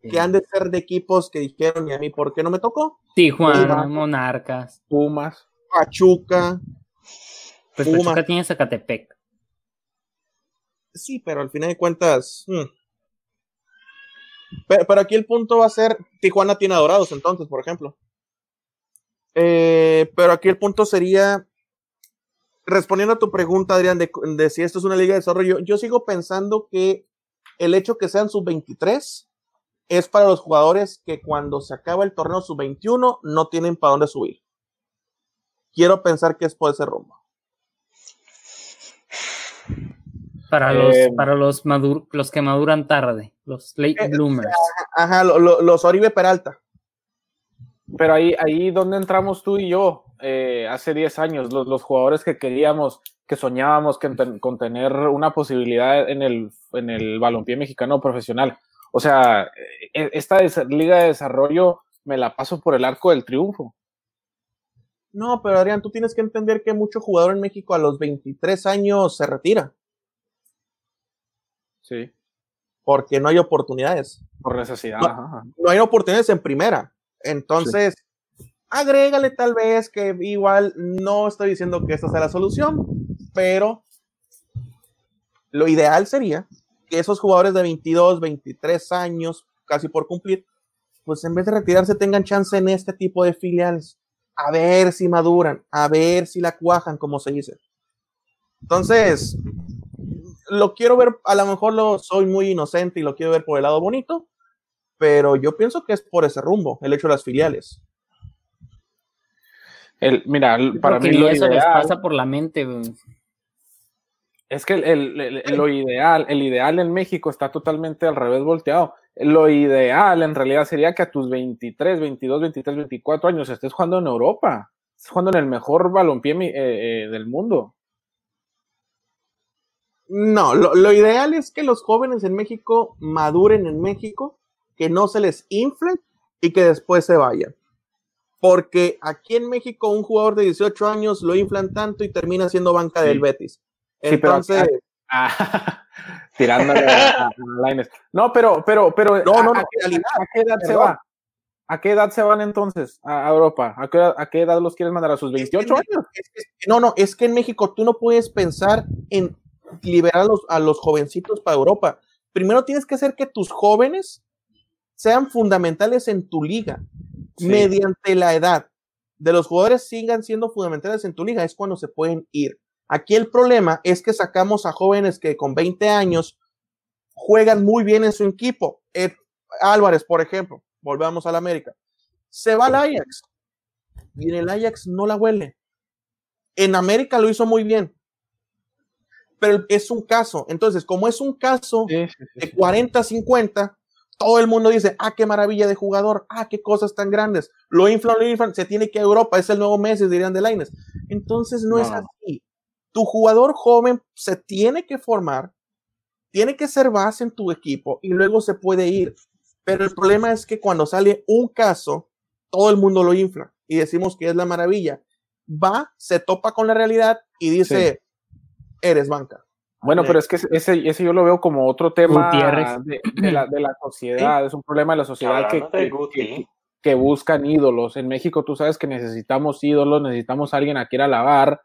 que han de ser de equipos que dijeron y a mí por qué no me tocó. Tijuana, Pumas. Monarcas. Pumas. Pachuca, Pues Pumas. Pachuca tiene Zacatepec. sí, pero al final de cuentas. hmm. Pero, pero aquí el punto va a ser, Tijuana tiene a Dorados entonces, por ejemplo. Eh, pero aquí el punto sería, respondiendo a tu pregunta, Adrián, de, de si esto es una liga de desarrollo, yo sigo pensando que el hecho que sean sub-23 es para los jugadores que cuando se acaba el torneo sub-21 no tienen para dónde subir. Quiero pensar que es por ese rumbo. Para Eh, los, para los madur, los que maduran tarde, los late Eh, bloomers. Ajá, lo- lo- los Oribe Peralta. Pero ahí, ahí donde entramos tú y yo, eh, hace 10 años, los, los jugadores que queríamos, que soñábamos que con tener una posibilidad en el, en el balompié mexicano profesional. O sea, eh, esta liga de desarrollo me la paso por el arco del triunfo. No, pero Adrián, tú tienes que entender que mucho jugador en México a los 23 años se retira Sí. porque no hay oportunidades. Por necesidad. No. ajá, ajá. No hay oportunidades en primera. Entonces, agrégale tal vez que igual no estoy diciendo que esta sea la solución, pero lo ideal sería que esos jugadores de 22, 23 años, casi por cumplir, pues en vez de retirarse tengan chance en este tipo de filiales. A ver si maduran, a ver si la cuajan, como se dice. Entonces, lo quiero ver, a lo mejor lo soy muy inocente y lo quiero ver por el lado bonito, pero yo pienso que es por ese rumbo, el hecho de las filiales. El, mira, el- para mí lo eso les ideal pasa por la mente. es que el, el- el- lo ideal, el ideal en México está totalmente al revés volteado. Lo ideal en realidad sería que a tus 23, 22, 23, 24 años estés jugando en Europa, estés jugando en el mejor balompié eh, eh, del mundo. No, lo, lo ideal es que los jóvenes en México maduren en México, que no se les inflen y que después se vayan. Porque aquí en México un jugador de 18 años lo inflan tanto y termina siendo banca Sí. del Betis. Sí, pero Entonces, acá- Ah, <laughs> tirándole a, a- Lainez. No, pero, pero, pero, No, ¿a, no, no, a qué, realidad, a qué edad se va? ¿A qué edad se van entonces a, Europa? ¿A qué, a qué edad los quieres mandar? ¿A sus 28 años? es que- no, no, es que en México tú no puedes pensar en liberar a los, a los jovencitos para Europa. Primero tienes que hacer que tus jóvenes sean fundamentales en tu liga. Sí. Mediante la edad de los jugadores sigan siendo fundamentales en tu liga, es cuando se pueden ir. Aquí el problema es que sacamos a jóvenes que con 20 años juegan muy bien en su equipo. Ed Álvarez, por ejemplo, volvamos al América. Se va al Ajax y en el Ajax no la huele. En América lo hizo muy bien, pero es un caso. Entonces, como es un caso de 40-50, todo el mundo dice, ah, qué maravilla de jugador, ah, qué cosas tan grandes. Lo inflan, lo inflan, se tiene que ir a Europa, es el nuevo Messi, dirían de Laines. Entonces no, es No. así. Tu jugador joven se tiene que formar, tiene que ser base en tu equipo y luego se puede ir. Pero el problema es que cuando sale un caso, todo el mundo lo infla y decimos que es la maravilla. va, se topa con la realidad y dice, eres banca. Bueno, pero es que ese, ese yo lo veo como otro tema de, la, de, la, <clears throat> sociedad, es un problema de la sociedad que, que, buscan ídolos. En México tú sabes que necesitamos ídolos, necesitamos alguien a quien alabar.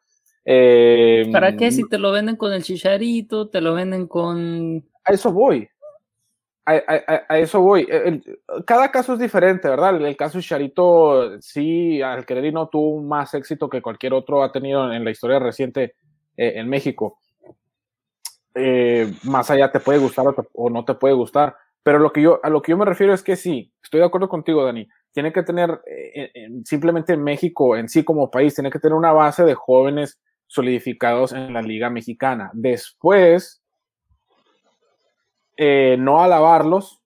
Eh, ¿Para qué? Si te lo venden con el chicharito, te lo venden con... A eso voy. A, eso voy. cada caso es diferente, ¿verdad? El, caso Chicharito, sí, al querer no tuvo más éxito que cualquier otro ha tenido en la historia reciente eh, en México eh, más allá te puede gustar o, no te puede gustar. Pero lo que yo, a lo que yo me refiero es que sí, estoy de acuerdo contigo, Dani. Tiene que tener, eh, simplemente México en sí como país, tiene que tener una base de jóvenes solidificados en la Liga Mexicana. Después, eh, no alabarlos,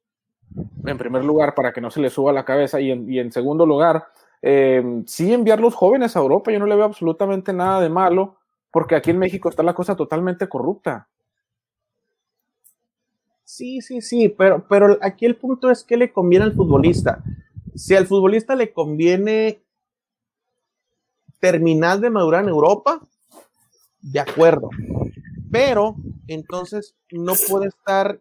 en primer lugar, para que no se les suba la cabeza, y en, y en segundo lugar, sí enviar los jóvenes a Europa. Yo no le veo absolutamente nada de malo, porque aquí en México está la cosa totalmente corrupta. Sí, sí, sí, pero, pero aquí el punto es que le conviene al futbolista. Si al futbolista le conviene terminar de madurar en Europa, de acuerdo. Pero entonces no puede estar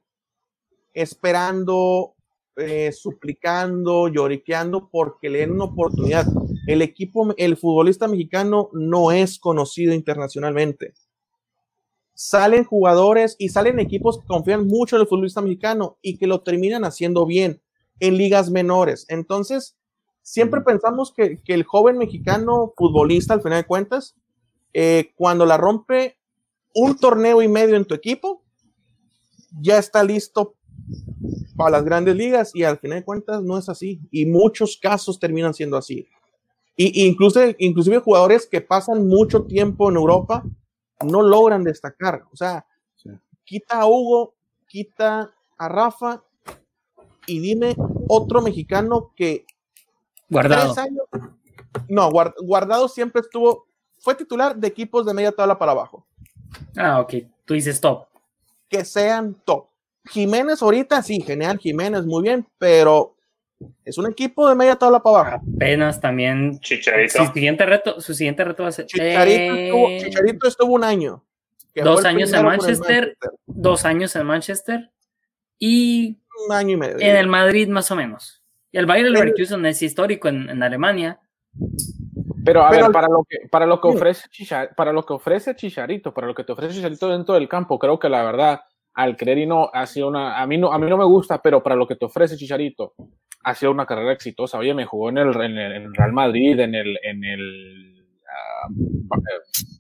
esperando, eh, suplicando, lloriqueando porque le den una oportunidad. El equipo, el futbolista mexicano no es conocido internacionalmente salen jugadores y salen equipos que confían mucho en el futbolista mexicano y que lo terminan haciendo bien en ligas menores. Entonces, siempre pensamos que, el joven mexicano futbolista, al final de cuentas, eh, cuando la rompe un torneo y medio en tu equipo, ya está listo para las grandes ligas y al final de cuentas no es así. Y muchos casos terminan siendo así. Y, incluso, inclusive jugadores que pasan mucho tiempo en Europa no logran destacar. O sea, quita a Hugo, quita a Rafa y dime otro mexicano que guardado. no, guardado siempre estuvo, fue titular de equipos de media tabla para abajo. Ah, ok. Tú dices top. Que sean top. Jiménez ahorita sí, genial, Jiménez, muy bien, pero es un equipo de media tabla para abajo. Apenas también. Chicharito. Su siguiente reto, su siguiente reto va a ser. Chicharito, estuvo, un año. Dos años en Manchester, Dos años en Manchester. Y. Un año y medio. En el Madrid, más o menos. Y el Bayern Leverkusen es histórico en, Alemania. Pero a ver, para lo que, para lo que ofrece para lo que ofrece Chicharito, para lo que te ofrece Chicharito dentro del campo, creo que la verdad, al creer y no, ha sido una, a mí no, a mí no me gusta, pero para lo que te ofrece Chicharito, ha sido una carrera exitosa. Oye, me jugó en el, en Real Madrid, en el, en el ah,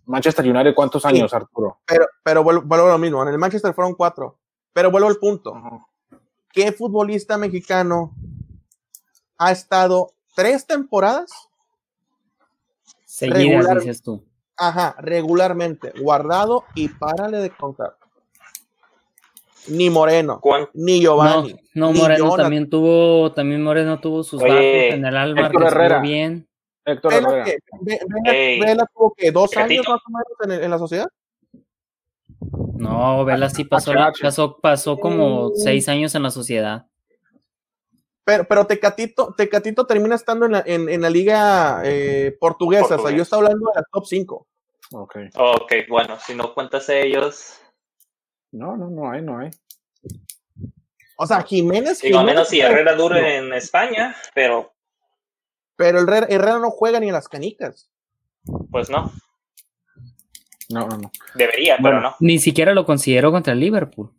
Manchester United, ¿cuántos años, Arturo? Pero, pero vuelvo, a lo mismo, en el Manchester fueron cuatro. Pero vuelvo al punto. ¿Qué futbolista mexicano ha estado tres temporadas? Seguidas, dices tú. Ajá, regularmente, guardado y párale de contar ni Moreno, ni Giovanni. No, Moreno también tuvo, también Moreno tuvo sus bajos en el Almar, Héctor Herrera. bien. Héctor Herrera. Que, Vela, tuvo que dos años más o menos en, la sociedad. No, Vela sí pasó, pasó, pasó como seis años en la sociedad. Pero, pero Tecatito, Tecatito termina estando en la, en, la liga eh, portuguesa, o sea, yo estoy hablando de la top 5. Ok. Ok, bueno, si no cuentas ellos, no, no, no hay, no hay. O sea, Jiménez. Digo, menos si Herrera dure en España, pero. Pero el Herrera, no juega ni en las canicas. Pues no. No, no, no. Debería, pero no. Ni siquiera lo considero contra el Liverpool.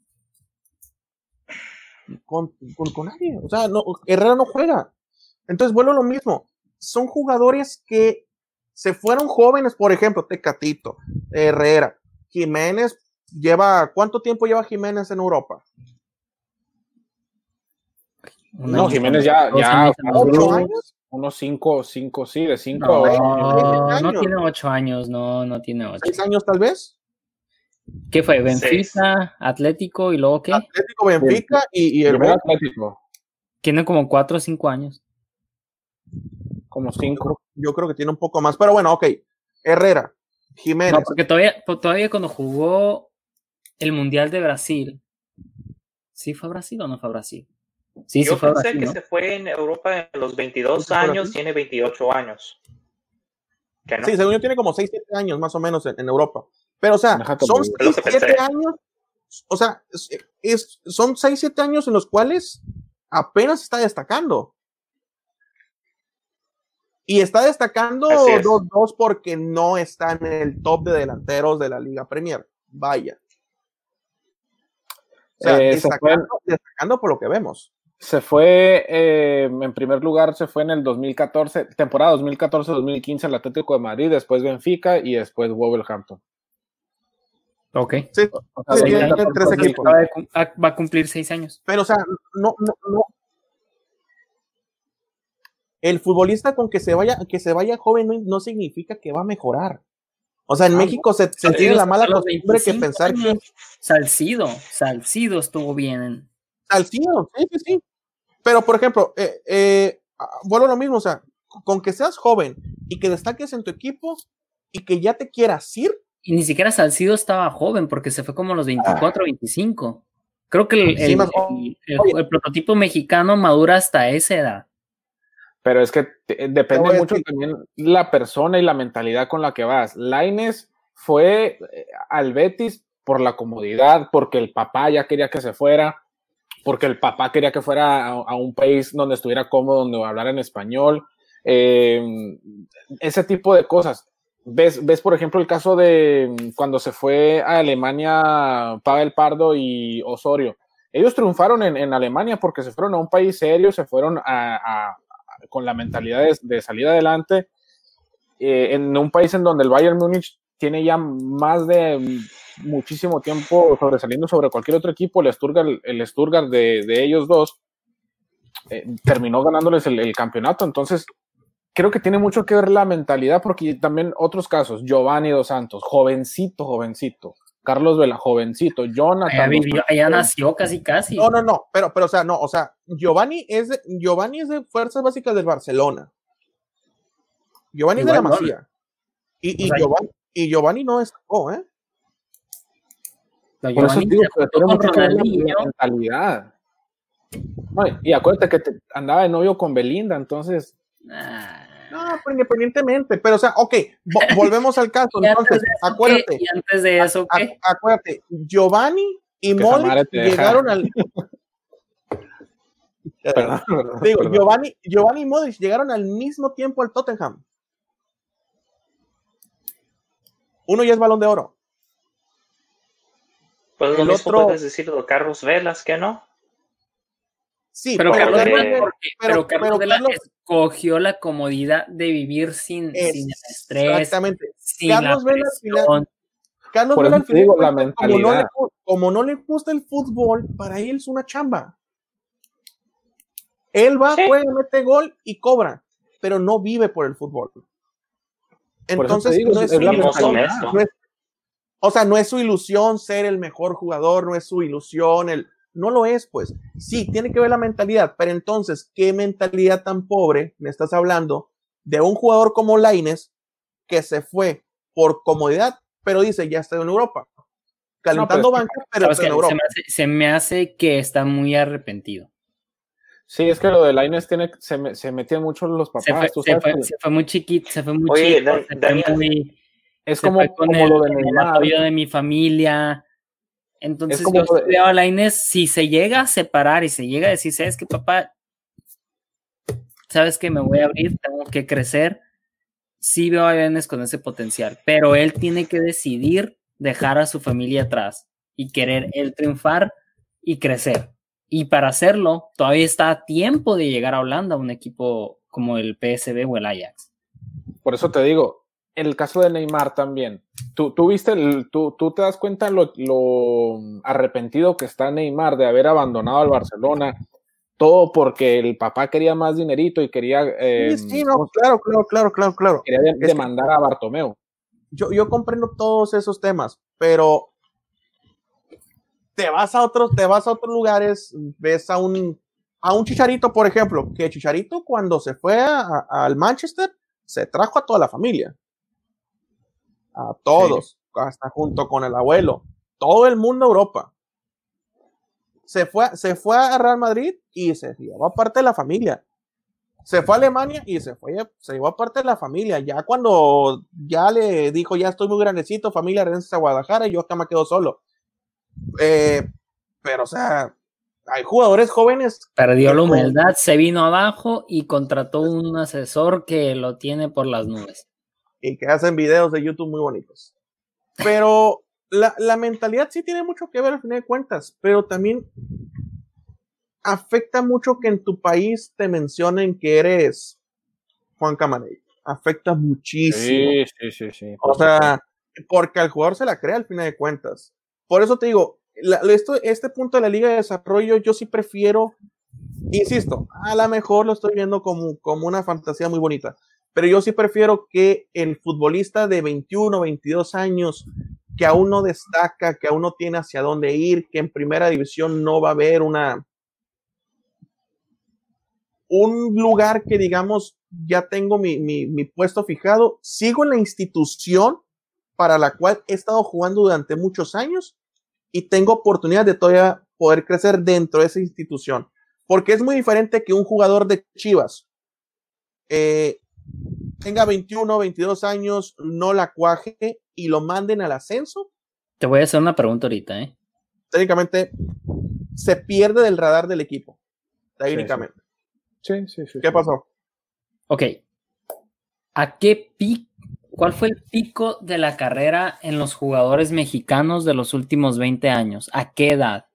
Con, con, nadie. O sea, no, Herrera no juega. Entonces vuelvo a lo mismo. Son jugadores que se fueron jóvenes, por ejemplo, Tecatito, Herrera, Jiménez, lleva, ¿cuánto tiempo lleva Jiménez en Europa? No, Jiménez ya, ya ¿Ocho años? Unos cinco, cinco, sí, de cinco no, No, tiene ocho años, no, no tiene ocho. ¿Seis años tal vez? ¿Qué fue? Benfica, Atlético y luego qué? Atlético, Benfica y, el Atlético. Tiene como cuatro o cinco años. Como cinco. Yo creo que tiene un poco más, pero bueno, ok. Herrera, Jiménez. No, porque todavía, todavía cuando jugó el Mundial de Brasil. ¿Sí fue a Brasil o no fue a Brasil? Sí, Yo fue pensé que se fue en Europa en los 22 años, tiene 28 años. Sí, según yo tiene como 6, 7 años más o menos en, Europa. Pero, o sea, son 6, 7 años. O sea, es, son 6, 7 años en los cuales apenas está destacando. Y está destacando 2-2 porque no está en el top de delanteros de la Liga Premier. Vaya. Sea, eh, destacando, por lo que vemos. Se fue, eh, en primer lugar, se fue en el 2014, temporada 2014-2015 el Atlético de Madrid, después Benfica y después Wolverhampton. Ok. Sí, tres equipos. Va a cumplir seis años. Pero, o sea, no, no, no, el futbolista con que se vaya, que se vaya joven no, significa que va a mejorar. O sea, en ah, México se, tiene la mala costumbre que pensar que. Salcido, Salcido estuvo bien. Salcido, sí, sí, sí. Pero, por ejemplo, eh, eh, vuelvo a lo mismo, o sea, con que seas joven y que destaques en tu equipo y que ya te quieras ir. Y ni siquiera Salcido estaba joven porque se fue como a los 24, 25. Creo que el prototipo mexicano madura hasta esa edad pero es que depende mucho también la persona y la mentalidad con la que vas. Laines fue eh, al Betis por la comodidad, porque el papá ya quería que se fuera, porque el papá quería que fuera a, un país donde estuviera cómodo, donde hablara en español, eh, ese tipo de cosas. Ves, ves, por ejemplo, el caso de cuando se fue a Alemania Pavel Pardo y Osorio. Ellos triunfaron en, Alemania porque se fueron a un país serio, se fueron a con la mentalidad de, salir adelante eh, en un país en donde el Bayern Múnich tiene ya más de muchísimo tiempo sobresaliendo sobre cualquier otro equipo, el Stuttgart, el Stuttgart de, ellos dos eh, terminó ganándoles el, campeonato, entonces creo que tiene mucho que ver la mentalidad porque también otros casos, Giovanni Dos Santos, jovencito, jovencito, Carlos Vela, jovencito, Jonathan. Ella, nació casi, casi. No, no, no, pero, pero, o sea, no, o sea, Giovanni es de, Giovanni es de Fuerzas Básicas del Barcelona. Giovanni es de la Masía. Y, y, Giovanni, y Giovanni no es, oh, ¿eh? Por eso digo que mentalidad. y acuérdate que te andaba de novio con Belinda, entonces. Ah. No, pues independientemente, pero o sea, ok, <laughs> volvemos al caso. Entonces, acuérdate. ¿Y antes de eso qué? acuérdate, Giovanni y Modric llegaron al. <laughs> Digo, Giovanni, Giovanni y Modric llegaron al mismo tiempo al Tottenham. Uno ya es balón de oro. Pues el otro... puedes decir de Carlos Velas, ¿qué no? Sí, pero, Carlos, pero, Carlos Vela escogió la comodidad de vivir sin, sin estrés. Exactamente. Carlos Vela al final, Carlos Vela al final, como, no le, como no le gusta el fútbol, para él es una chamba. Él va, juega, mete gol y cobra, pero no vive por el fútbol. Entonces, no es, o sea, no es su ilusión ser el mejor jugador, no es su ilusión el no lo es, pues. Sí, tiene que ver la mentalidad, pero entonces, ¿qué mentalidad tan pobre me estás hablando de un jugador como Laines que se fue por comodidad, pero dice, ya está en Europa? Calentando bancas, pero está en Europa. Se me, hace, que está muy arrepentido. Sí, es que lo de Laines tiene, se, se metían mucho los papás. Se fue, muy chiquito, se fue muy chiquito. es como, como lo de el apoyo de mi familia entonces yo veo a la Inés, si se llega a separar y se llega a decir, sabes que papá, sabes que me voy a abrir, tengo que crecer, sí veo a Inés con ese potencial, pero él tiene que decidir dejar a su familia atrás y querer él triunfar y crecer. Y para hacerlo, todavía está a tiempo de llegar a Holanda, un equipo como el PSB o el Ajax. Por eso te digo, el caso de Neymar también, tú, tú viste, tú, tú, te das cuenta lo, lo, arrepentido que está Neymar de haber abandonado al Barcelona, todo porque el papá quería más dinerito y quería... Eh, sí, no, claro, claro, claro, claro, claro. Quería demandar a Bartomeu. Yo, yo comprendo todos esos temas, pero te vas a otros, te vas a otros lugares, ves a un, a un Chicharito, por ejemplo, que Chicharito cuando se fue al Manchester, se trajo a toda la familia a todos, hasta junto con el abuelo, todo el mundo Europa. Se fue, se fue a Real Madrid y se llevó parte de la familia. se fue a Alemania y se fue, se llevó aparte de la familia. Ya cuando ya le dijo, ya estoy muy grandecito, familia, regresa a Guadalajara y yo acá me quedo solo. Eh, pero, o sea, hay jugadores jóvenes. Perdió la humildad, se vino abajo y contrató un asesor que lo tiene por las nubes. Y que hacen videos de YouTube muy bonitos. Pero la, la mentalidad sí tiene mucho que ver al final de cuentas, pero también afecta mucho que en tu país te mencionen que eres Juan Camaney. Afecta muchísimo. Sí, sí, sí, sí. O sea, porque al jugador se la crea al final de cuentas. Por eso te digo, esto, este punto de la Liga de Desarrollo, yo sí prefiero, insisto, a lo mejor lo estoy viendo como, como una fantasía muy bonita, pero yo sí prefiero que el futbolista de 21, 22 años, que aún no destaca, que aún no tiene hacia dónde ir, que en primera división no va a haber una, un lugar que digamos ya tengo mi, mi, puesto fijado, sigo en la institución para la cual he estado jugando durante muchos años y tengo oportunidad de todavía poder crecer dentro de esa institución. Porque es muy diferente que un jugador de Chivas eh, tenga 21, 22 años, no la cuaje y lo manden al ascenso. Te voy a hacer una pregunta ahorita, ¿eh? Técnicamente se pierde del radar del equipo. Técnicamente. Sí, sí, sí. ¿Qué pasó? Ok. ¿A qué pico? ¿Cuál fue el pico de la carrera en los jugadores mexicanos de los últimos 20 años? ¿A qué edad?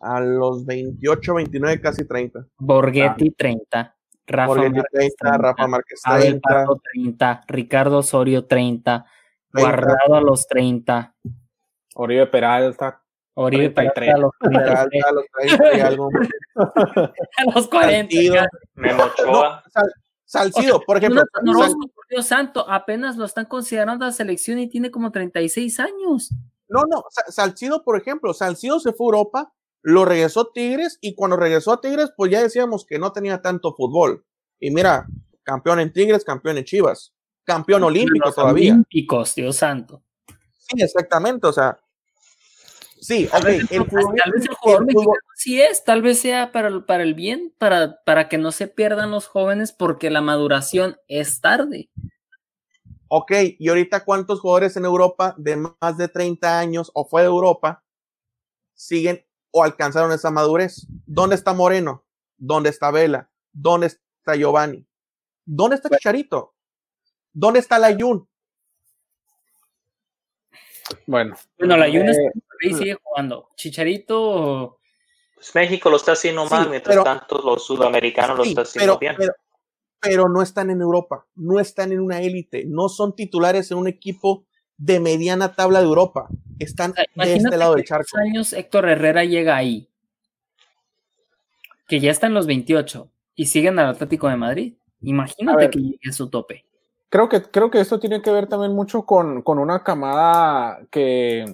A los 28, 29, casi 30. Borghetti, 30. Rafa Márquez, 30, Rafa Márquez, 30. 30. Ricardo Osorio, 30. 30. Guardado a los 30. Oribe Peralta. Oribe Peralta a los 30. <laughs> a los 30 y algo. a los 40. Memo Ochoa. No, Salcido, por ejemplo. No, no, por Dios santo, apenas lo están considerando a selección y tiene como 36 años. No, no, Salcido, por ejemplo, Salcido se fue a Europa, lo regresó Tigres y cuando regresó a Tigres, pues ya decíamos que no tenía tanto fútbol. Y mira, campeón en Tigres, campeón en Chivas, campeón olímpico todavía. Olímpicos, Dios santo. Sí, exactamente, o sea, Sí, tal, vez, el jugador mexicano sí es, tal vez sea para, el, para el bien, para, para que no se pierdan los jóvenes porque la maduración es tarde. Ok, y ahorita cuántos jugadores en Europa de más de 30 años o fue de Europa siguen o alcanzaron esa madurez? ¿Dónde está Moreno? ¿Dónde está Vela? ¿Dónde está Giovanni? ¿Dónde está Chicharito? ¿Dónde está Layun? Bueno. Bueno, Layun eh, y sigue jugando. Chicharito. Pues México lo está haciendo mal, mientras tanto los sudamericanos lo están haciendo bien. Pero, no están en Europa, no están en una élite, no son titulares en un equipo de mediana tabla de Europa. Están de este lado del charco. años Héctor Herrera llega ahí? Que ya está en los 28 y siguen al Atlético de Madrid. Imagínate que llegue a su tope. Creo que, creo que esto tiene que ver también mucho con, con una camada que,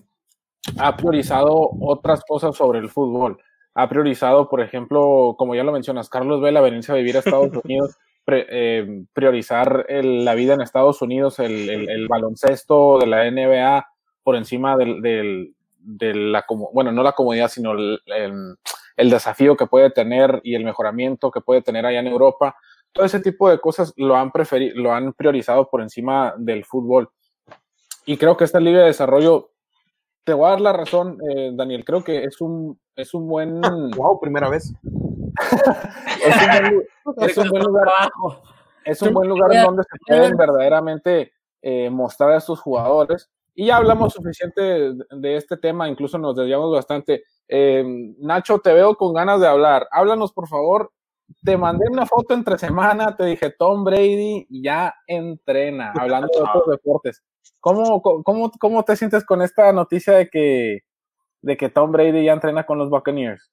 ha priorizado otras cosas sobre el fútbol. Ha priorizado, por ejemplo, como ya lo mencionas, Carlos Vela venirse a vivir a Estados <laughs> Unidos, eh, priorizar la vida en Estados Unidos, el, baloncesto de la NBA por encima del, de la, bueno, no la comodidad, sino el, desafío que puede tener y el mejoramiento que puede tener allá en Europa. Todo ese tipo de cosas lo han lo han priorizado por encima del fútbol. Y creo que esta liga de desarrollo te voy a dar la razón, eh, Daniel. Creo que es un, es un buen. wow, primera vez. Es, un buen, <laughs> lugar. Es un buen lugar donde se pueden verdaderamente eh, mostrar a estos jugadores. Y ya hablamos suficiente de, este tema, incluso nos desviamos bastante. Eh, Nacho, te veo con ganas de hablar. Háblanos, por favor. Te mandé una foto entre semana, te dije Tom Brady ya entrena, <laughs> hablando de otros deportes. ¿Cómo, cómo, cómo te sientes con esta noticia de que, de que Tom Brady ya entrena con los Buccaneers?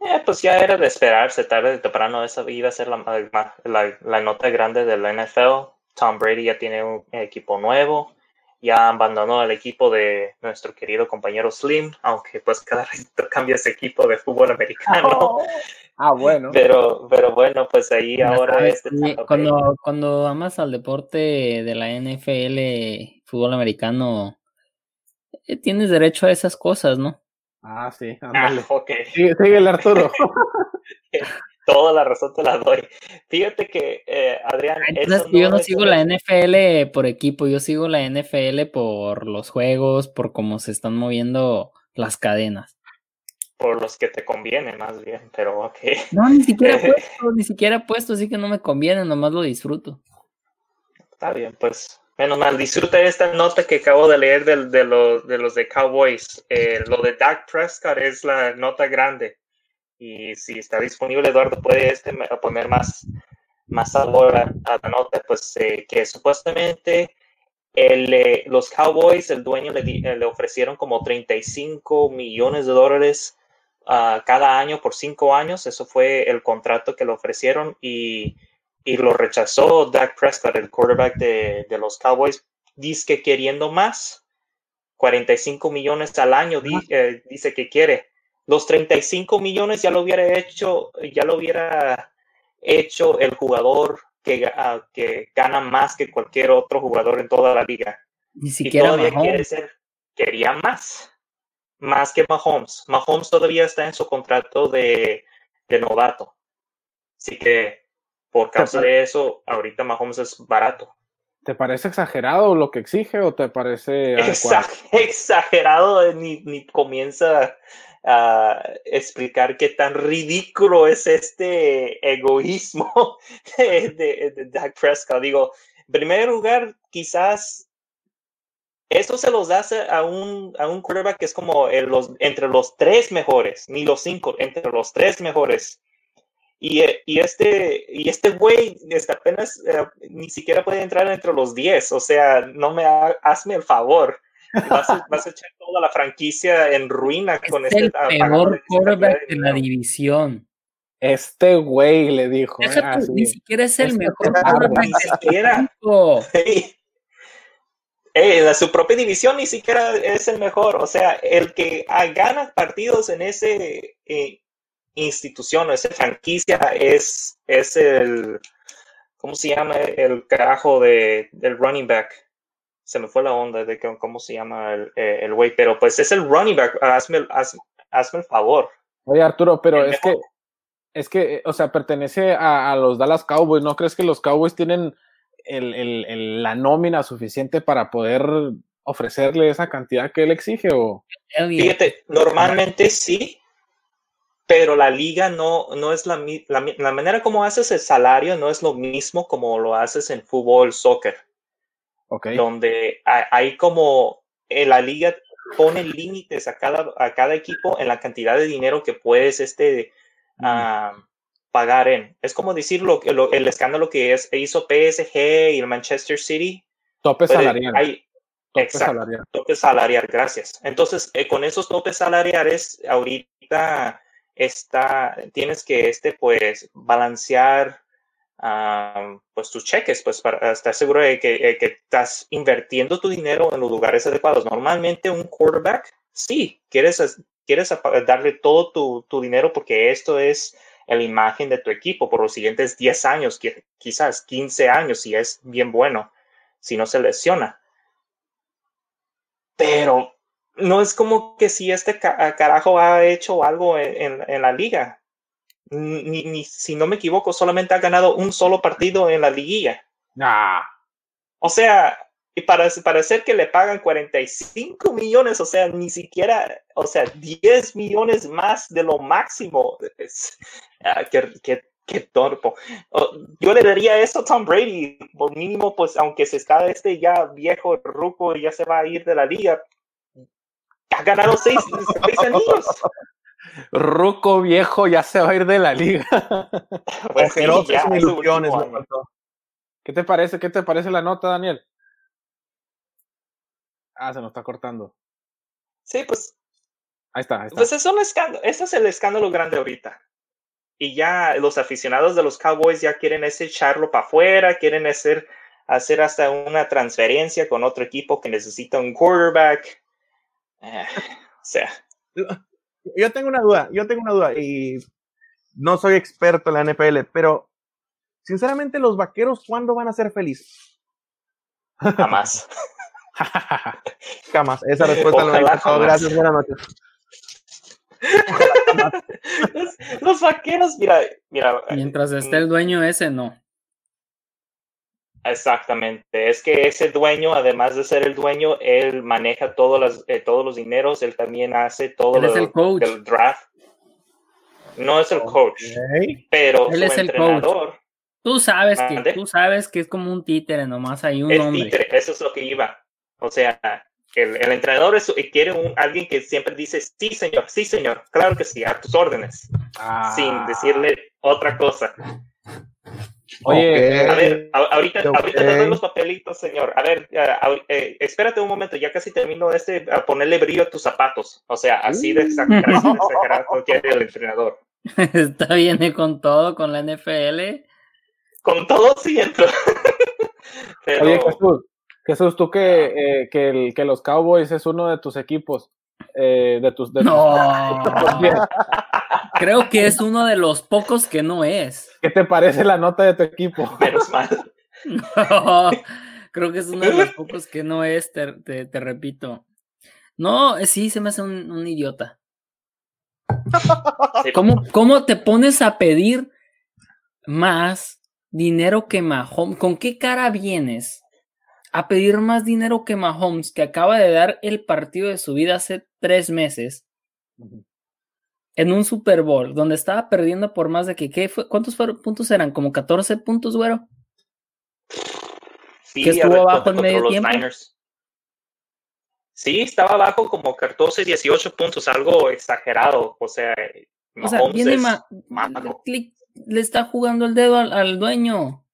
Eh, pues ya era de esperarse, tarde o temprano esa iba a ser la, la, la, nota grande de la NFL. Tom Brady ya tiene un equipo nuevo, ya abandonó el equipo de nuestro querido compañero Slim, aunque pues cada vez cambia ese equipo de fútbol americano. Ah, bueno. Pero, pero bueno, pues ahí ahora este cuando, cuando amas al deporte de la NFL, fútbol americano, eh, tienes derecho a esas cosas, ¿no? Ah, sí, Ah, Sigue, sigue el Arturo. <laughs> toda la razón te la doy. Fíjate que, eh, Adrián. yo no sigo la NFL por equipo, yo sigo la NFL por los juegos, por cómo se están moviendo las cadenas. Por los que te conviene, más bien, pero ok. No, ni siquiera <laughs> puesto, ni siquiera puesto, así que no me conviene, nomás lo disfruto. Está bien, pues Menos mal, disfruta esta nota que acabo de leer de, de, los, de los de Cowboys. Eh, lo de Dak Prescott es la nota grande. Y si está disponible, Eduardo, puede este poner más, más sabor a, la nota. Pues eh, que supuestamente el, eh, los Cowboys, el dueño le, le, ofrecieron como 35 millones de dólares uh, cada año por cinco años. Eso fue el contrato que le ofrecieron. Y y lo rechazó Dak Prescott, el quarterback de, los Cowboys, dice que queriendo más, 45 millones al año, eh, dice que quiere. Los 35 millones ya lo hubiera hecho, ya lo hubiera hecho el jugador que, ah, que gana más que cualquier otro jugador en toda la liga. Ni siquiera y quiere ser, quería más, más que Mahomes. Mahomes todavía está en su contrato de, de novato. Así que por causa de eso, ahorita Mahomes es barato. ¿Te parece exagerado lo que exige o te parece <laughs> exagerado? Eh, ni, ni, comienza a explicar qué tan ridículo es este egoísmo <laughs> de, de, Dak Prescott. Digo, en primer lugar, quizás eso se los hace a un, a un quarterback que es como los, entre los tres mejores, ni los cinco, entre los tres mejores. Y, y, este y este güey este, apenas eh, ni siquiera puede entrar entre los 10, o sea, no me hazme el favor. Vas a, vas a, echar toda la franquicia en ruina con es este el mejor quarterback de la división. Este güey le dijo. ¿eh? ni siquiera es el mejor quarterback. Ni siquiera. en su propia división ni siquiera es el mejor. O sea, el que gana partidos en ese eh, institución o esa franquicia es, es el, ¿cómo se llama? El carajo de, del running back. Se me fue la onda de cómo se llama el, eh, el güey, pero pues es el running back. Hazme, hazme, el favor. Oye, Arturo, pero es que, es que, o sea, pertenece a, a, los Dallas Cowboys. ¿No crees que los Cowboys tienen el, el, la nómina suficiente para poder ofrecerle esa cantidad que él exige? O... Fíjate, normalmente sí, pero la liga no, no es la, la, la, manera como haces el salario no es lo mismo como lo haces en fútbol, soccer. Okay. Donde hay, como en eh, la liga pone límites a cada, a cada equipo en la cantidad de dinero que puedes este, uh, pagar en. Es como decir lo, el escándalo que es, hizo PSG y el Manchester City. Tope salarial. Hay, tope exacto, salarial. Tope salarial, gracias. Entonces, eh, con esos topes salariales, ahorita tienes que este, pues, balancear pues tus cheques, pues para estar seguro de que, que, estás invirtiendo tu dinero en los lugares adecuados. Normalmente un quarterback, sí, quieres, quieres darle todo tu, tu dinero porque esto es la imagen de tu equipo por los siguientes 10 años, quizás 15 años, si es bien bueno, si no se lesiona. Pero no es como que si este carajo ha hecho algo en, la liga. Ni, si no me equivoco, solamente ha ganado un solo partido en la liguilla. Nah. O sea, y para, para ser que le pagan 45 millones, o sea, ni siquiera, o sea, 10 millones más de lo máximo. Ah, qué, torpo. Yo le daría eso a Tom Brady, por mínimo, pues, aunque se está este ya viejo, ruco, y ya se va a ir de la liga, ha ganado seis, seis anillos. Ruco viejo ya se va a ir de la liga. <laughs> Pues ilusiones, ¿Qué te parece? ¿Qué te parece la nota, Daniel? Ah, se nos está cortando. Sí, pues. Ahí está, ahí está. Pues es un escándalo. Ese es el escándalo grande ahorita. Y ya los aficionados de los Cowboys ya quieren ese echarlo para afuera, quieren hacer, hacer hasta una transferencia con otro equipo que necesita un quarterback. Eh, <laughs> o sea. Yo tengo una duda, yo tengo una duda y no soy experto en la NPL, pero sinceramente los vaqueros, ¿cuándo van a ser felices? Jamás. <laughs> Jamás. Esa respuesta lo Gracias, buenas noches. <laughs> los, vaqueros, mira, mira. Mientras esté el dueño ese, no. Exactamente. Es que ese dueño, además de ser el dueño, él maneja todos, eh, todos los dineros, él también hace todo él es el coach. el draft. No es el coach, pero él es el entrenador. Tú sabes que tú sabes que es como un títere, nomás hay un es Títere, eso es lo que iba. O sea, el, el entrenador es, quiere un, alguien que siempre dice, sí, señor, sí, señor, claro que sí, a tus órdenes, sin ah. decirle otra cosa. Oye, a ver, ahorita, ahorita te doy los papelitos, señor. A ver, eh, espérate un momento, ya casi termino este, a ponerle brillo a tus zapatos. O sea, así de exagerado, quiere el entrenador. Está bien ¿eh? con todo, con la NFL. Con todo siento. <laughs> Oye, Jesús, Jesús, tú que, eh, que, el, que los Cowboys es uno de tus equipos. de tus, de no. <laughs> Creo que es uno de los pocos que no es. ¿Qué te parece la nota de tu equipo? Menos mal. creo que es uno de los pocos que no es, te, repito. No, sí, se me hace un, idiota. ¿Cómo, ¿Cómo, te pones a pedir más dinero que Mahomes? ¿Con qué cara vienes a pedir más dinero que Mahomes, que acaba de dar el partido de su vida hace tres meses? En un Super Bowl donde estaba perdiendo por más de que, ¿qué fue? ¿cuántos fueron, puntos eran? ¿Como 14 puntos, güero? Sí, que estuvo abajo en medio tiempo. Sí, estaba abajo como 14, 18 puntos, algo exagerado. O sea, o sea viene le, está jugando el dedo al, dueño.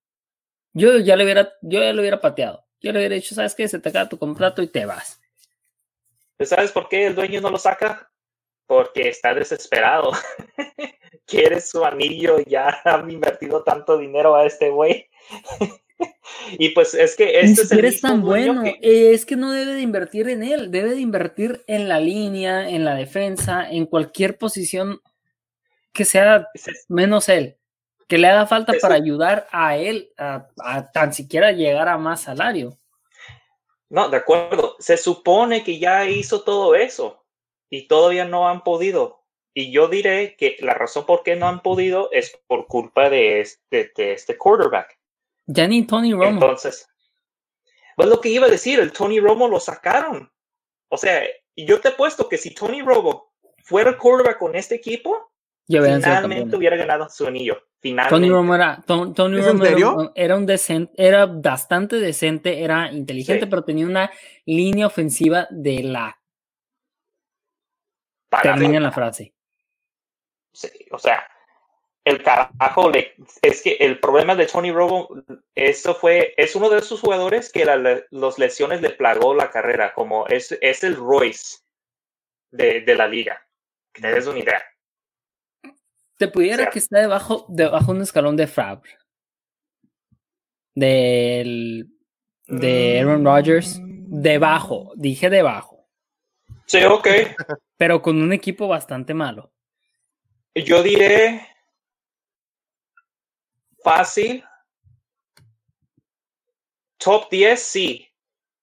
Yo ya le hubiera, yo ya le hubiera pateado. Yo le hubiera dicho, ¿sabes qué? Se te acaba tu contrato y te vas. ¿Sabes por qué el dueño no lo saca? Porque está desesperado. <laughs> Quiere su anillo, ya <laughs> han invertido tanto dinero a este güey. <laughs> y pues es que este es, el tan bueno, es que no debe de invertir en él, debe de invertir en la línea, en la defensa, en cualquier posición que sea menos él, que le haga falta para ayudar a él a, a tan siquiera llegar a más salario. No, de acuerdo. Se supone que ya hizo todo eso y todavía no han podido. Y yo diré que la razón por qué no han podido es por culpa de este, de este quarterback. Ya ni Tony Romo. Entonces, pues lo que iba a decir, el Tony Romo lo sacaron. O sea, yo te he puesto que si Tony Romo fuera el quarterback con este equipo, finalmente hubiera ganado su anillo. Finalmente. Tony Romo era, Tony Romo era, un decente, era bastante decente, era inteligente, pero tenía una línea ofensiva de la Termina la frase. Sí, o sea, el carajo es que el problema de Tony Robo, eso fue, es uno de esos jugadores que la, los lesiones le plagó la carrera, como es, es el Royce de, de la liga. Que te des una idea. Te pudiera que está debajo, debajo de un escalón de Fab. Del, de Aaron Rodgers. Debajo, dije debajo. Sí, ok. Pero con un equipo bastante malo. Yo diré fácil. Top 10, sí.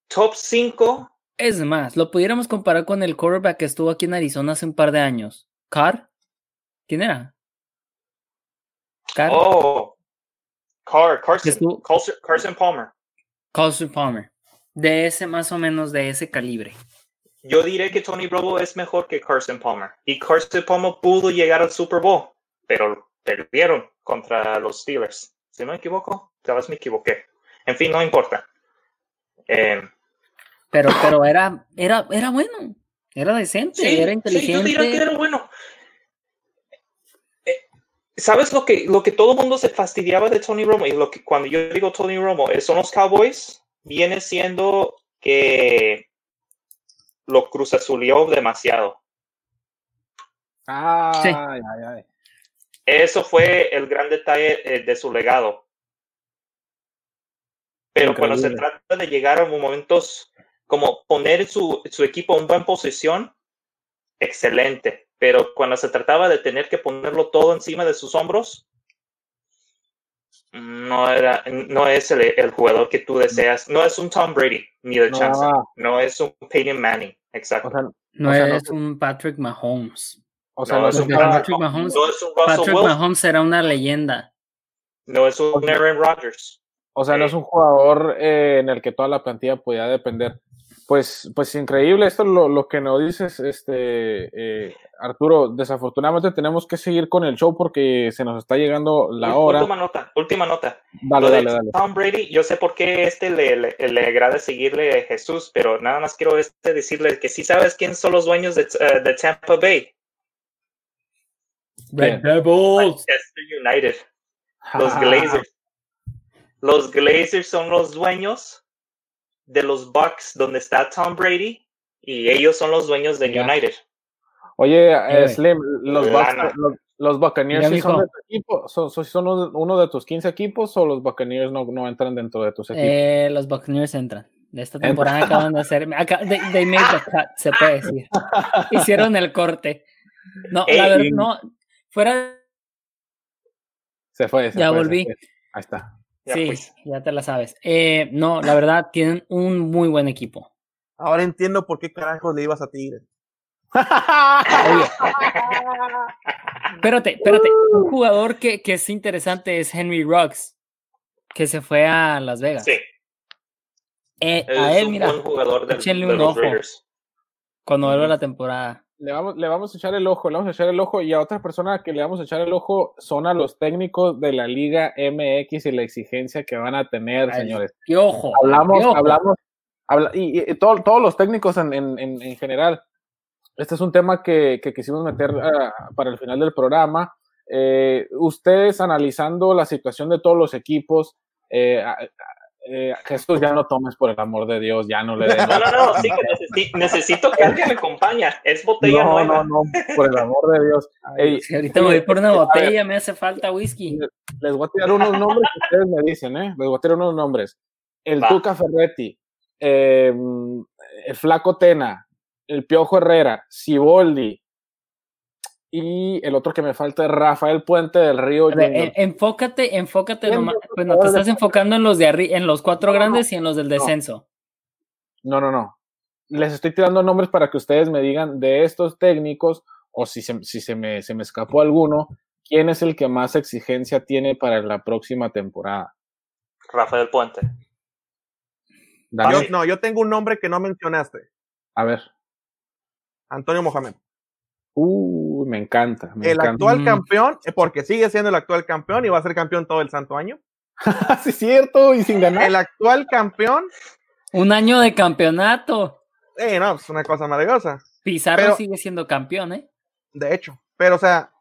Top 5. Es más, lo pudiéramos comparar con el quarterback que estuvo aquí en Arizona hace un par de años. ¿Carr? ¿Quién era? ¿Carr? Oh, Carr, Carson, Carson Palmer. Carson Palmer. De ese más o menos, de ese calibre yo diré que Tony Romo es mejor que Carson Palmer. Y Carson Palmer pudo llegar al Super Bowl, pero perdieron contra los Steelers. Si no me equivoco, tal vez me equivoqué. En fin, no importa. Em, pero, pero era, era, era bueno. Era decente, era inteligente. Sí, yo diría que era bueno. Eh, ¿Sabes lo que, lo que todo el mundo se fastidiaba de Tony Romo? Y lo que cuando yo digo Tony Romo, eh, son los Cowboys, viene siendo que lo cruzazulió demasiado. Ah, Eso fue el gran detalle eh, de su legado. Pero cuando se trata de llegar a momentos como poner su, su equipo en buena posición, excelente. Pero cuando se trataba de tener que ponerlo todo encima de sus hombros, no era, no es el, jugador que tú deseas, no es un Tom Brady ni de chance, no es un Peyton Manning, exacto. no, es un Patrick Mahomes. O sea, No, es un Patrick Mahomes, No es un Russell Patrick Wilson. Mahomes será una leyenda. No es un Aaron Rodgers. o sea, no es un jugador eh, en el que toda la plantilla podía depender. Pues, pues increíble esto lo, lo que nos dices, este eh, Arturo. Desafortunadamente tenemos que seguir con el show porque se nos está llegando la hora. Última nota, última nota. Dale, Lo de dale, dale. Tom Brady, yo sé por qué este le, le, le agrada seguirle a Jesús, pero nada más quiero este decirle que sí sabes quién son los dueños de, eh, de Tampa Bay. Red. Devils. Manchester United, los Glazers. Los Glazers son los dueños de los Bucks donde está Tom Brady y ellos son los dueños de. United. Oye, eh, Slim, los, lana. Bucks- los, los Buccaneers sí son de tu equipo, son, uno- de tus 15 equipos o los Buccaneers no, no entran dentro de tus equipos. Eh, los Buccaneers entran. De esta temporada acaban de hacer. Acá, they, they made the cut, se puede decir. Hicieron el corte. No, la verdad, no. Fuera. se fue, se ya fue, se volví. fue. Ahí está. Ya, sí, pues. ya te la sabes. Eh, no, la verdad, tienen un muy buen equipo. Ahora entiendo por qué carajos le ibas a Tigres. Espérate, espérate. Un jugador que, que es interesante es Henry Ruggs, que se fue a Las Vegas. Sí, Eh, a él, un mira, buen jugador de, échenle de un los ojo. Raiders. cuando vuelva la temporada. Le vamos, le vamos a echar el ojo, le vamos a echar el ojo y a otra persona que le vamos a echar el ojo son a los técnicos de la Liga MX y la exigencia que van a tener, Ay, señores. Y ojo. Hablamos, ojo. hablamos, habla- y, y- y todo- todos los técnicos en, en- en- en general. Este es un tema que, que quisimos meter ah, para el final del programa. Eh, ustedes analizando la situación de todos los equipos, eh, eh, Jesús, ya no tomes por el amor de Dios, ya no le des. <laughs> No, no, no, sí que necesi- necesito que alguien me acompañe. Es botella no, nueva. no, no, por el amor de Dios. Ey, Si ahorita me voy por una botella, me hace falta whisky. les voy a tirar unos nombres que ustedes me dicen, ¿eh? Les voy a tirar unos nombres. El Va. Tuca Ferretti, eh, el Flaco Tena, el Piojo Herrera, Siboldi y el otro que me falta es Rafael Puente del Río. Ver, enfócate, enfócate ¿Quién nomás. Pues no te estás enfocando en los de arriba, en los cuatro No, no, grandes y en los del descenso. No, no, no. Les estoy tirando nombres para que ustedes me digan de estos técnicos o si se, si se, me, se me escapó alguno, quién es el que más exigencia tiene para la próxima temporada. Rafael Puente. Daniel, Yo, no, yo tengo un nombre que no mencionaste. a ver. Antonio Mohamed. Uh, me encanta. Me El encanta. actual Mm. campeón, eh, porque sigue siendo el actual campeón y va a ser campeón todo el santo año. <laughs> sí, es cierto, y sin ganar. El actual campeón, Un año de campeonato. eh, no, es una cosa maravillosa. Pizarro Pero- sigue siendo campeón, ¿eh? De hecho, pero o sea,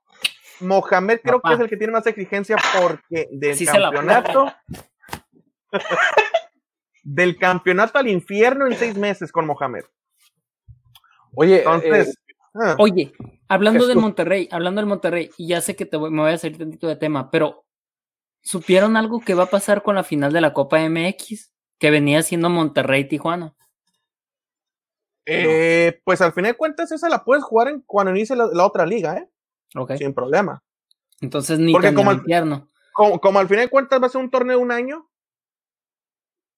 Mohamed creo Papá. que es el que tiene más exigencia porque del Sí campeonato <laughs> del campeonato al infierno en seis meses con Mohamed. Oye, Entonces, eh, ah, Oye, hablando del. Monterrey, hablando del Monterrey, y ya sé que te voy- me voy a salir tantito de tema, pero ¿supieron algo que va a pasar con la final de la Copa MX? Que venía siendo Monterrey-Tijuana. eh, pues al final de cuentas esa la puedes jugar en, cuando inicie la, la otra liga, ¿eh? Sin problema. Entonces ni Porque como al. Como, como al final de cuentas va a ser un torneo de un año,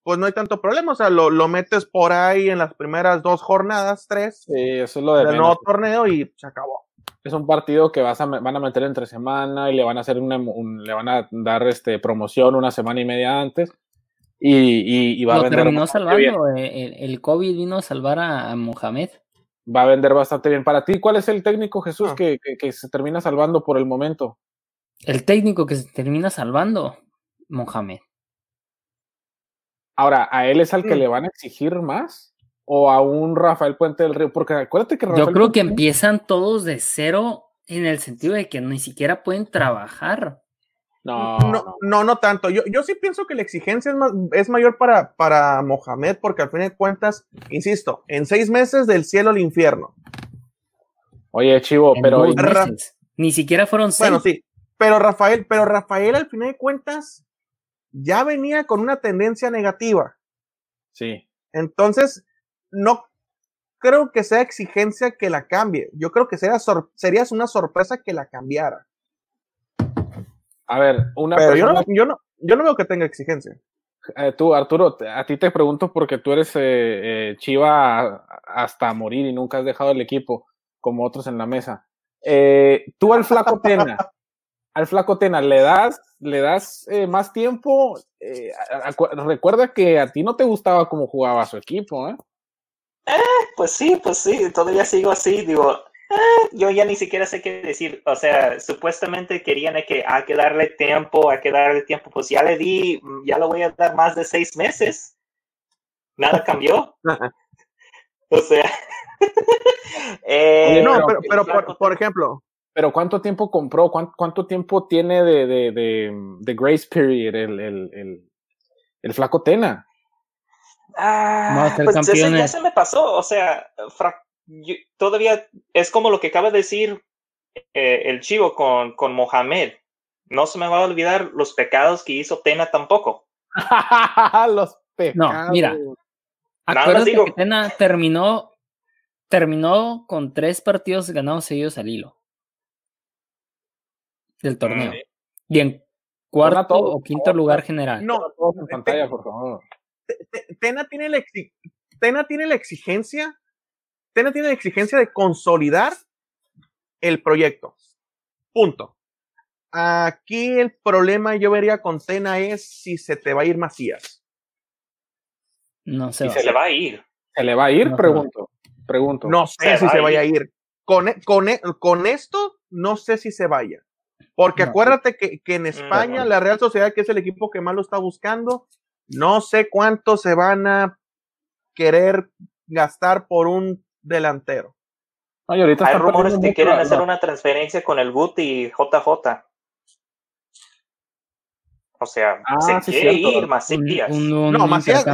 pues no hay tanto problema. O sea, lo, lo metes por ahí en las primeras dos jornadas, tres, sí, eso es lo de del nuevo torneo y se acabó. Es un partido que vas a, van a meter entre semana y le van a hacer una, un- le van a dar este promoción una semana y media antes y, y- y va a vender terminó bastante bien. salvando. eh, El, el COVID vino a salvar a, a Mohamed. Va a vender bastante bien. Para ti, ¿cuál es el técnico Jesús Ah. que, que- que se termina salvando por el momento? El técnico que se termina salvando, Mohamed. Ahora, ¿a él es al que Mm. le van a exigir más? ¿O a un Rafael Puente del Río? Porque acuérdate que Yo Rafael creo que empiezan todos de cero en el sentido de que ni siquiera pueden trabajar. No, No, no. tanto. Yo, yo sí pienso que la exigencia es, más, es mayor para, para Mohamed, porque al fin de cuentas, insisto, en seis meses del cielo al infierno. Oye, Chivo, en pero. Ni siquiera fueron seis. Bueno, sí. Pero Rafael, pero Rafael al final de cuentas ya venía con una tendencia negativa. sí. Entonces, no creo que sea exigencia que la cambie. Yo creo que sería, sor- sería una sorpresa que la cambiara. A ver, una Pero yo no, yo, no, yo no veo que tenga exigencia. Eh, tú, Arturo, a ti te pregunto porque tú eres eh, eh, Chiva hasta morir y nunca has dejado el equipo como otros en la mesa. Tú al flaco Tena, <laughs> al flaco Tena, ¿le das, le das eh, más tiempo? Eh, recuerda que a ti no te gustaba cómo jugaba su equipo, ¿eh? Pues sí, pues sí, todavía sigo así, digo, yo ya ni siquiera sé qué decir, o sea, supuestamente querían que hay que darle tiempo, hay que darle tiempo, pues ya le di, ya le voy a dar más de seis meses, nada cambió. <laughs> o sea, <laughs> eh, no, pero, pero por, ejemplo. Pero ¿cuánto tiempo compró? ¿Cuánto, tiempo tiene de, de, de, Grace Period el, el, el, el flaco Tena? Ah, pues ya se me pasó, o sea, todavía es como lo que acaba de decir eh, el chivo con, con Mohamed. No se me va a olvidar los pecados que hizo Tena tampoco. <laughs> los pecados. No, mira. Acuérdate que Tena terminó terminó con tres partidos ganados seguidos al hilo del torneo. Y en cuarto o quinto lugar general. No, en pantalla, por favor. Tena tiene la, Tena tiene la exigencia, Tena tiene la exigencia de consolidar el proyecto. Punto. Aquí el problema yo vería con Tena es si se te va a ir Macías. No sé. se le va a ir. ¿Se le va a ir? pregunto. Pregunto. No sé si se vaya a ir. Con, con, con, esto, no sé si se vaya. Porque acuérdate que, que, en mm, España, la Real Sociedad, que es el equipo que más lo está buscando, no sé cuánto se van a querer gastar por un delantero. Hay rumores que quieren hacer una transferencia con el Guti y JJ. O sea, ah, se quiere ir Macías. no, Macías,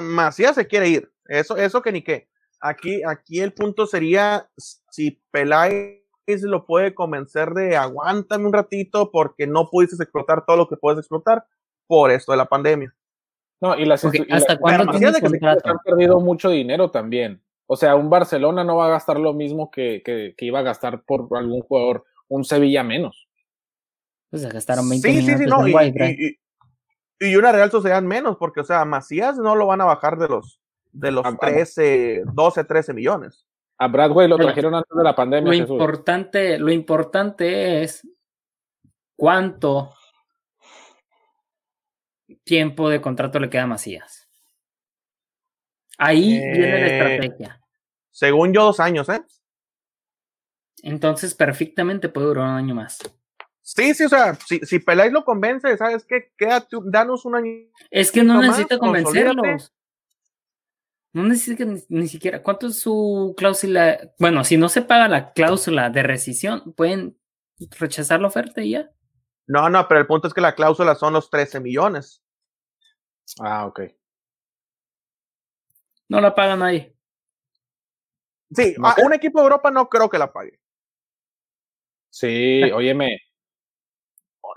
Macías, se quiere ir. Eso, eso que ni qué. Aquí, aquí el punto sería si Peláez lo puede convencer de aguántame un ratito porque no pudiste explotar todo lo que puedes explotar por esto de la pandemia. No, y las ¿Hasta cuándo han perdido mucho dinero también. O sea, un Barcelona no va a gastar lo mismo que, que, iba a gastar por algún jugador, un Sevilla menos. Pues se gastaron 20 sí, sí, sí, no, y, y, una Real Sociedad menos, porque, o sea, Macías no lo van a bajar de los de los 13, 12, 13 millones. A Bradway lo trajeron antes de la pandemia. Lo importante, lo importante es cuánto tiempo de contrato le queda a Macías. Ahí viene la eh, estrategia. Según yo, dos años, ¿eh? Entonces, perfectamente puede durar un año más. Sí, sí, o sea, si, si Peláez lo convence, ¿sabes qué? Quédate, danos un año. Es que no necesita convencerlos. No necesita ni, siquiera. ¿Cuánto es su cláusula? Bueno, si no se paga la cláusula de rescisión, pueden rechazar la oferta y ya. No, no, pero el punto es que la cláusula son los 13 millones. Ah, ok. No la pagan ahí. Sí, un equipo de Europa no creo que la pague. Sí, óyeme.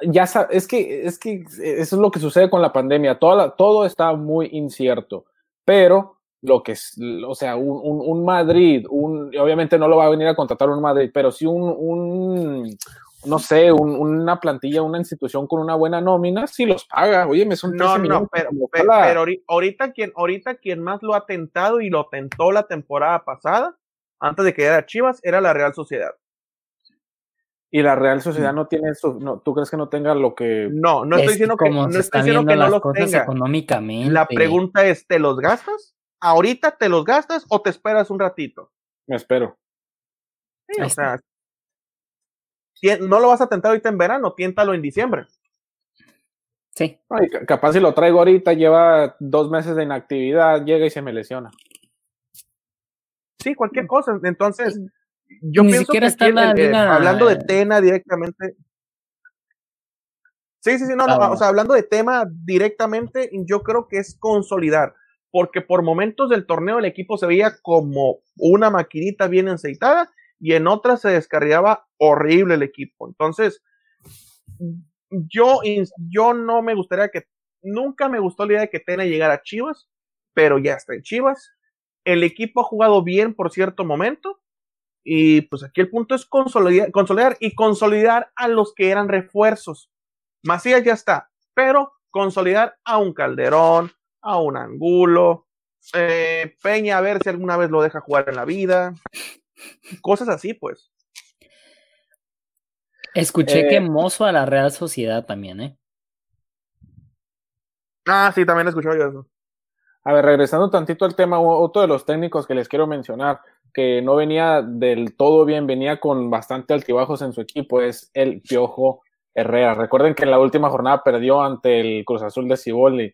Ya es que, es que eso es lo que sucede con la pandemia. Toda todo está muy incierto. Pero lo que es, o sea, un, un, Madrid, un, obviamente no lo va a venir a contratar un Madrid, pero sí un, un no sé, una plantilla, una institución con una buena nómina, sí los paga. Oye, me son No, no, pero, pero, ahorita, quien, ahorita quien más lo ha tentado y lo tentó la temporada pasada, antes de que era Chivas, era la Real Sociedad. Y la Real Sociedad no tiene eso, no, ¿tú crees que no tenga lo que... No, no estoy diciendo que, no, estoy diciendo que no los tenga. Económicamente. La pregunta es, ¿te los gastas? Ahorita te los gastas o te esperas un ratito. Me espero. o sea, no lo vas a tentar ahorita en verano, tiéntalo en diciembre. Sí. capaz si lo traigo ahorita, lleva dos meses de inactividad, llega y se me lesiona. Sí, cualquier cosa. Entonces, yo pienso que eh, hablando de Tena directamente. Sí, sí, sí, no, no, ah, o sea, hablando de tema directamente, yo creo que es consolidar porque por momentos del torneo el equipo se veía como una maquinita bien aceitada y en otras se descarriaba horrible el equipo. Entonces, yo, yo no me gustaría que, nunca me gustó la idea de que Tena llegara a Chivas, pero ya está en Chivas. El equipo ha jugado bien por cierto momento y pues aquí el punto es consolidar, consolidar y consolidar a los que eran refuerzos. Macías ya está, pero consolidar a un Calderón, a un Angulo, eh, Peña a ver si alguna vez lo deja jugar en la vida, cosas así, pues. Escuché que mozo a la Real Sociedad también, ¿eh? Ah, sí, también escuché yo eso. A ver, regresando tantito al tema, otro de los técnicos que les quiero mencionar, que no venía del todo bien, venía con bastante altibajos en su equipo, es el Piojo Herrera. Recuerden que en la última jornada perdió ante el Cruz Azul de Ciboldi.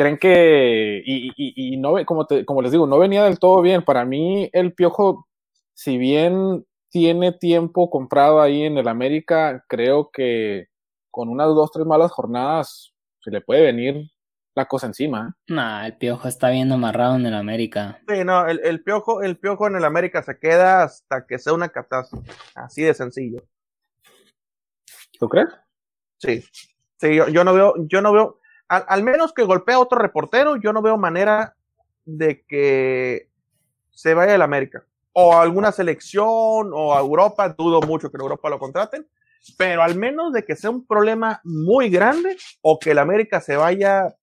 ¿Creen que, y, y, y no, como, como les digo, no venía del todo bien? Para mí, el Piojo, si bien tiene tiempo comprado ahí en el América, creo que con unas dos, tres malas jornadas se le puede venir la cosa encima. ¿eh? Nah, el piojo está bien amarrado en el América. Sí, no, el, el, piojo, el piojo en el América se queda hasta que sea una catástrofe. Así de sencillo. ¿Tú crees? Sí. Sí, yo, yo no veo, yo no veo, al, al, menos que golpee a otro reportero, yo no veo manera de que se vaya al América. O a alguna selección o a Europa, dudo mucho que en Europa lo contraten, pero al menos de que sea un problema muy grande o que el América se vaya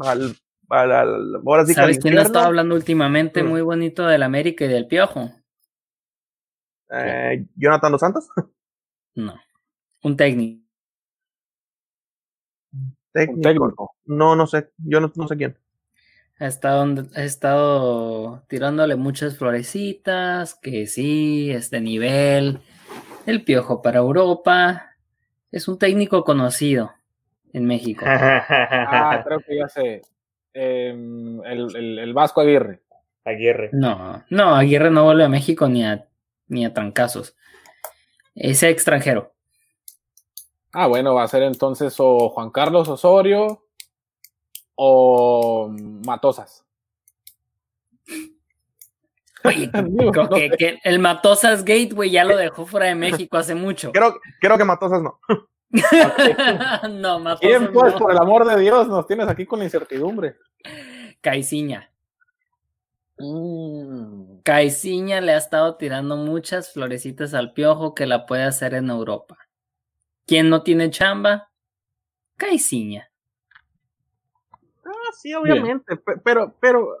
al, al, al ahora sí ¿Sabes quién ha estado hablando últimamente mm. muy bonito del América y del Piojo? Eh, ¿Jonathan Dos Santos? No. Un técnico. Técnico. técnico. No, no sé. Yo no, no sé quién. Ha estado, ha estado tirándole muchas florecitas, que sí, este nivel, el piojo para Europa. Es un técnico conocido en México. <laughs> ah, creo que ya sé. Eh, el, el, el, Vasco Aguirre. Aguirre. No, no, Aguirre no vuelve a México ni a, ni a trancazos. Es extranjero. Ah, bueno, va a ser entonces o Juan Carlos Osorio o Matosas. Oye, <laughs> creo que, que, el Matosas Gateway ya lo dejó fuera de México hace mucho. Creo, creo que Matosas no. <laughs> no, Matosas ¿Quién, pues, no. por el amor de Dios, nos tienes aquí con incertidumbre? Caiciña. Mm. Caiciña le ha estado tirando muchas florecitas al piojo que la puede hacer en Europa. ¿Quién no tiene chamba? Caiciña. Ah, sí, obviamente, Bien. pero, pero,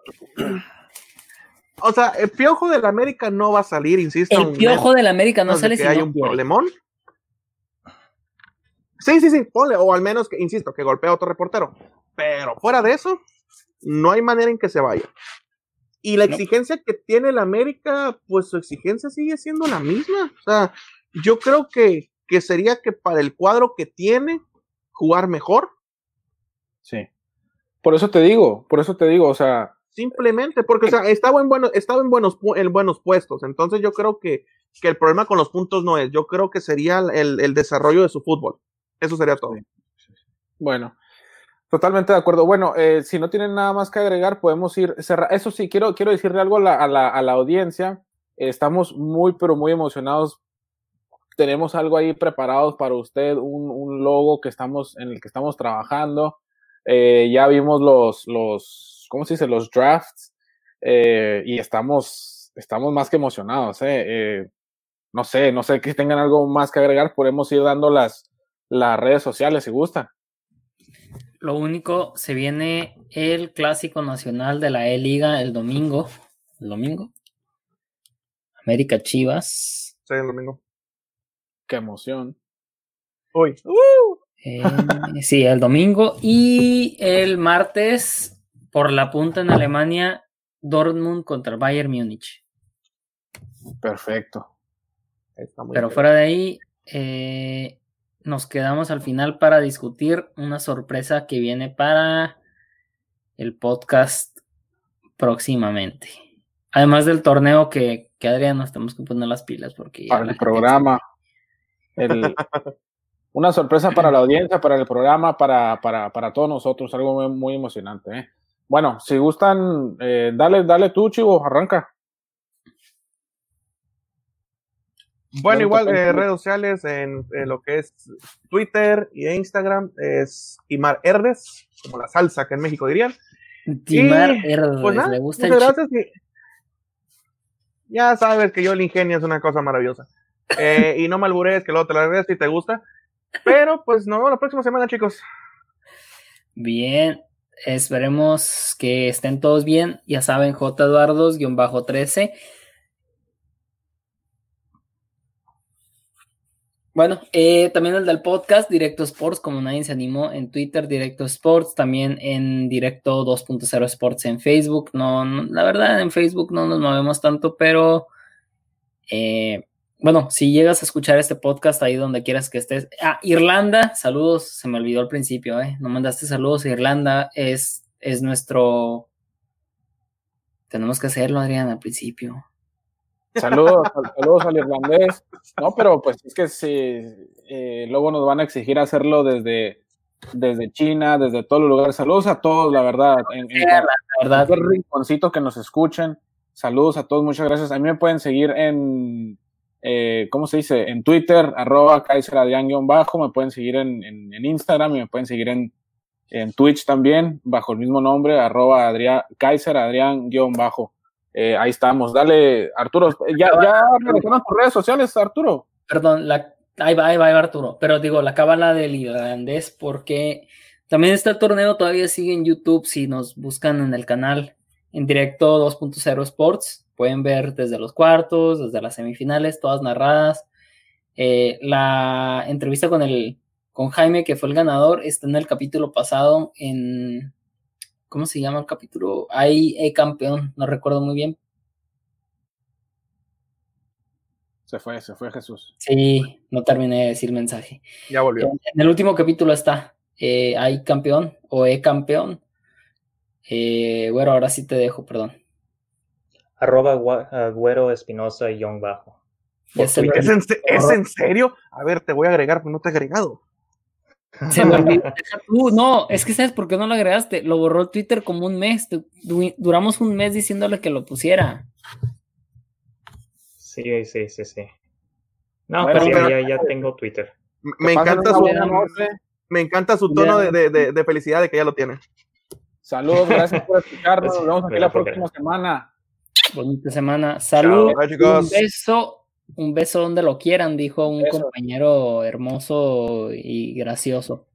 o sea, el piojo del América no va a salir, insisto. El piojo del América no sale si hay un quiere. problemón. Sí, sí, sí, ponle, o al menos que, insisto, que golpea a otro reportero. Pero fuera de eso, no hay manera en que se vaya. Y la exigencia que tiene el América, pues su exigencia sigue siendo la misma. O sea, yo creo que, que sería que para el cuadro que tiene, jugar mejor. Sí. Por eso te digo, por eso te digo, o sea. Simplemente, porque, o sea, estaba en buenos, estaba en buenos, en buenos puestos. Entonces yo creo que, que el problema con los puntos no es. Yo creo que sería el, el desarrollo de su fútbol. Eso sería todo. Bueno, totalmente de acuerdo. Bueno, eh, si no tienen nada más que agregar, podemos ir cerrar. Eso sí, quiero, quiero decirle algo a la, a la, a la audiencia. estamos muy, pero muy emocionados. Tenemos algo ahí preparados para usted, un, un logo que estamos, en el que estamos trabajando. Eh, ya vimos los, los, ¿cómo se dice? Los drafts. Eh, y estamos, estamos más que emocionados. Eh. no sé, no sé que tengan algo más que agregar. Podemos ir dando las, las redes sociales si gusta. Lo único, se viene el clásico nacional de la E-Liga el domingo. ¿El domingo? América Chivas. Sí, el domingo. Qué emoción. Uy. Uh. Eh, sí, el domingo. Y el martes, por la punta en Alemania, Dortmund contra Bayern Múnich. Perfecto. Pero bien. fuera de ahí, eh, nos quedamos al final para discutir una sorpresa que viene para el podcast próximamente. Además del torneo que, que Adrián nos tenemos que poner las pilas porque... Para el programa. El, una sorpresa para la audiencia, para el programa, para, para, para todos nosotros, algo muy, muy emocionante. ¿eh? Bueno, si gustan, eh, dale, dale tú, Chivo, arranca. Bueno, igual eh, redes sociales en, en, lo que es Twitter y Instagram es Imar Herdes, como la salsa que en México dirían. Imar Herdes, pues nada, le gusta muchas gracias. Y ya sabes que yo el ingenio es una cosa maravillosa. Eh, y no me alburees que luego te la regreso si te gusta. Pero pues nos vemos la próxima semana, chicos. Bien, esperemos que estén todos bien. Ya saben, J. Eduardos-13 Bueno, eh, también el del podcast, Directo Sports, como nadie se animó, en Twitter, Directo Sports, también en Directo 2.0 Sports en Facebook. No, la verdad, en Facebook no nos movemos tanto, pero eh, bueno, si llegas a escuchar este podcast ahí donde quieras que estés. Ah, Irlanda, saludos, se me olvidó al principio, ¿eh? No mandaste saludos. Irlanda es, es nuestro. Tenemos que hacerlo, Adrián, al principio. Saludos, saludos al irlandés. No, pero pues es que si eh, luego nos van a exigir hacerlo desde, desde China, desde todos los lugares. Saludos a todos, la verdad. En, la verdad. rinconcito que nos escuchen. Saludos a todos, muchas gracias. A mí me pueden seguir en, eh, ¿cómo se dice? En Twitter, arroba bajo me pueden seguir en, en, Instagram y me pueden seguir en, en Twitch también, bajo el mismo nombre, arroba Adrián, Kaiser Adrián-bajo. Eh, ahí estamos. Dale, Arturo. Ya, ya regresaron tus redes sociales, Arturo. Perdón, la, ahí va, ahí va, Arturo. Pero digo, la cábala del irlandés, porque también este torneo todavía sigue en YouTube. Si nos buscan en el canal en directo 2.0 Sports, pueden ver desde los cuartos, desde las semifinales, todas narradas. Eh, la entrevista con el con Jaime, que fue el ganador, está en el capítulo pasado en ¿Cómo se llama el capítulo? Hay e campeón, no recuerdo muy bien. Se fue, se fue Jesús. Sí, no terminé de decir mensaje. Ya volvió. En, el último capítulo está. Eh, hay campeón o e campeón. Eh, bueno, ahora sí te dejo, perdón. Arroba Güero Espinosa y Young Bajo. ¿Es, en, ¿Es en serio? A ver, te voy a agregar, pero no te he agregado. Se me olvidó. <laughs> no, es que sabes por qué no lo agregaste. Lo borró Twitter como un mes. Duramos un mes diciéndole que lo pusiera. Sí, sí, sí, sí. No, pero ya, ya, tengo Twitter. Me encanta, su, me encanta su tono de, de, de, felicidad de que ya lo tiene. Saludos, gracias por escucharnos. Nos vemos aquí la próxima semana. Bonita semana. Saludos. Un beso un beso donde lo quieran, dijo un compañero hermoso y gracioso.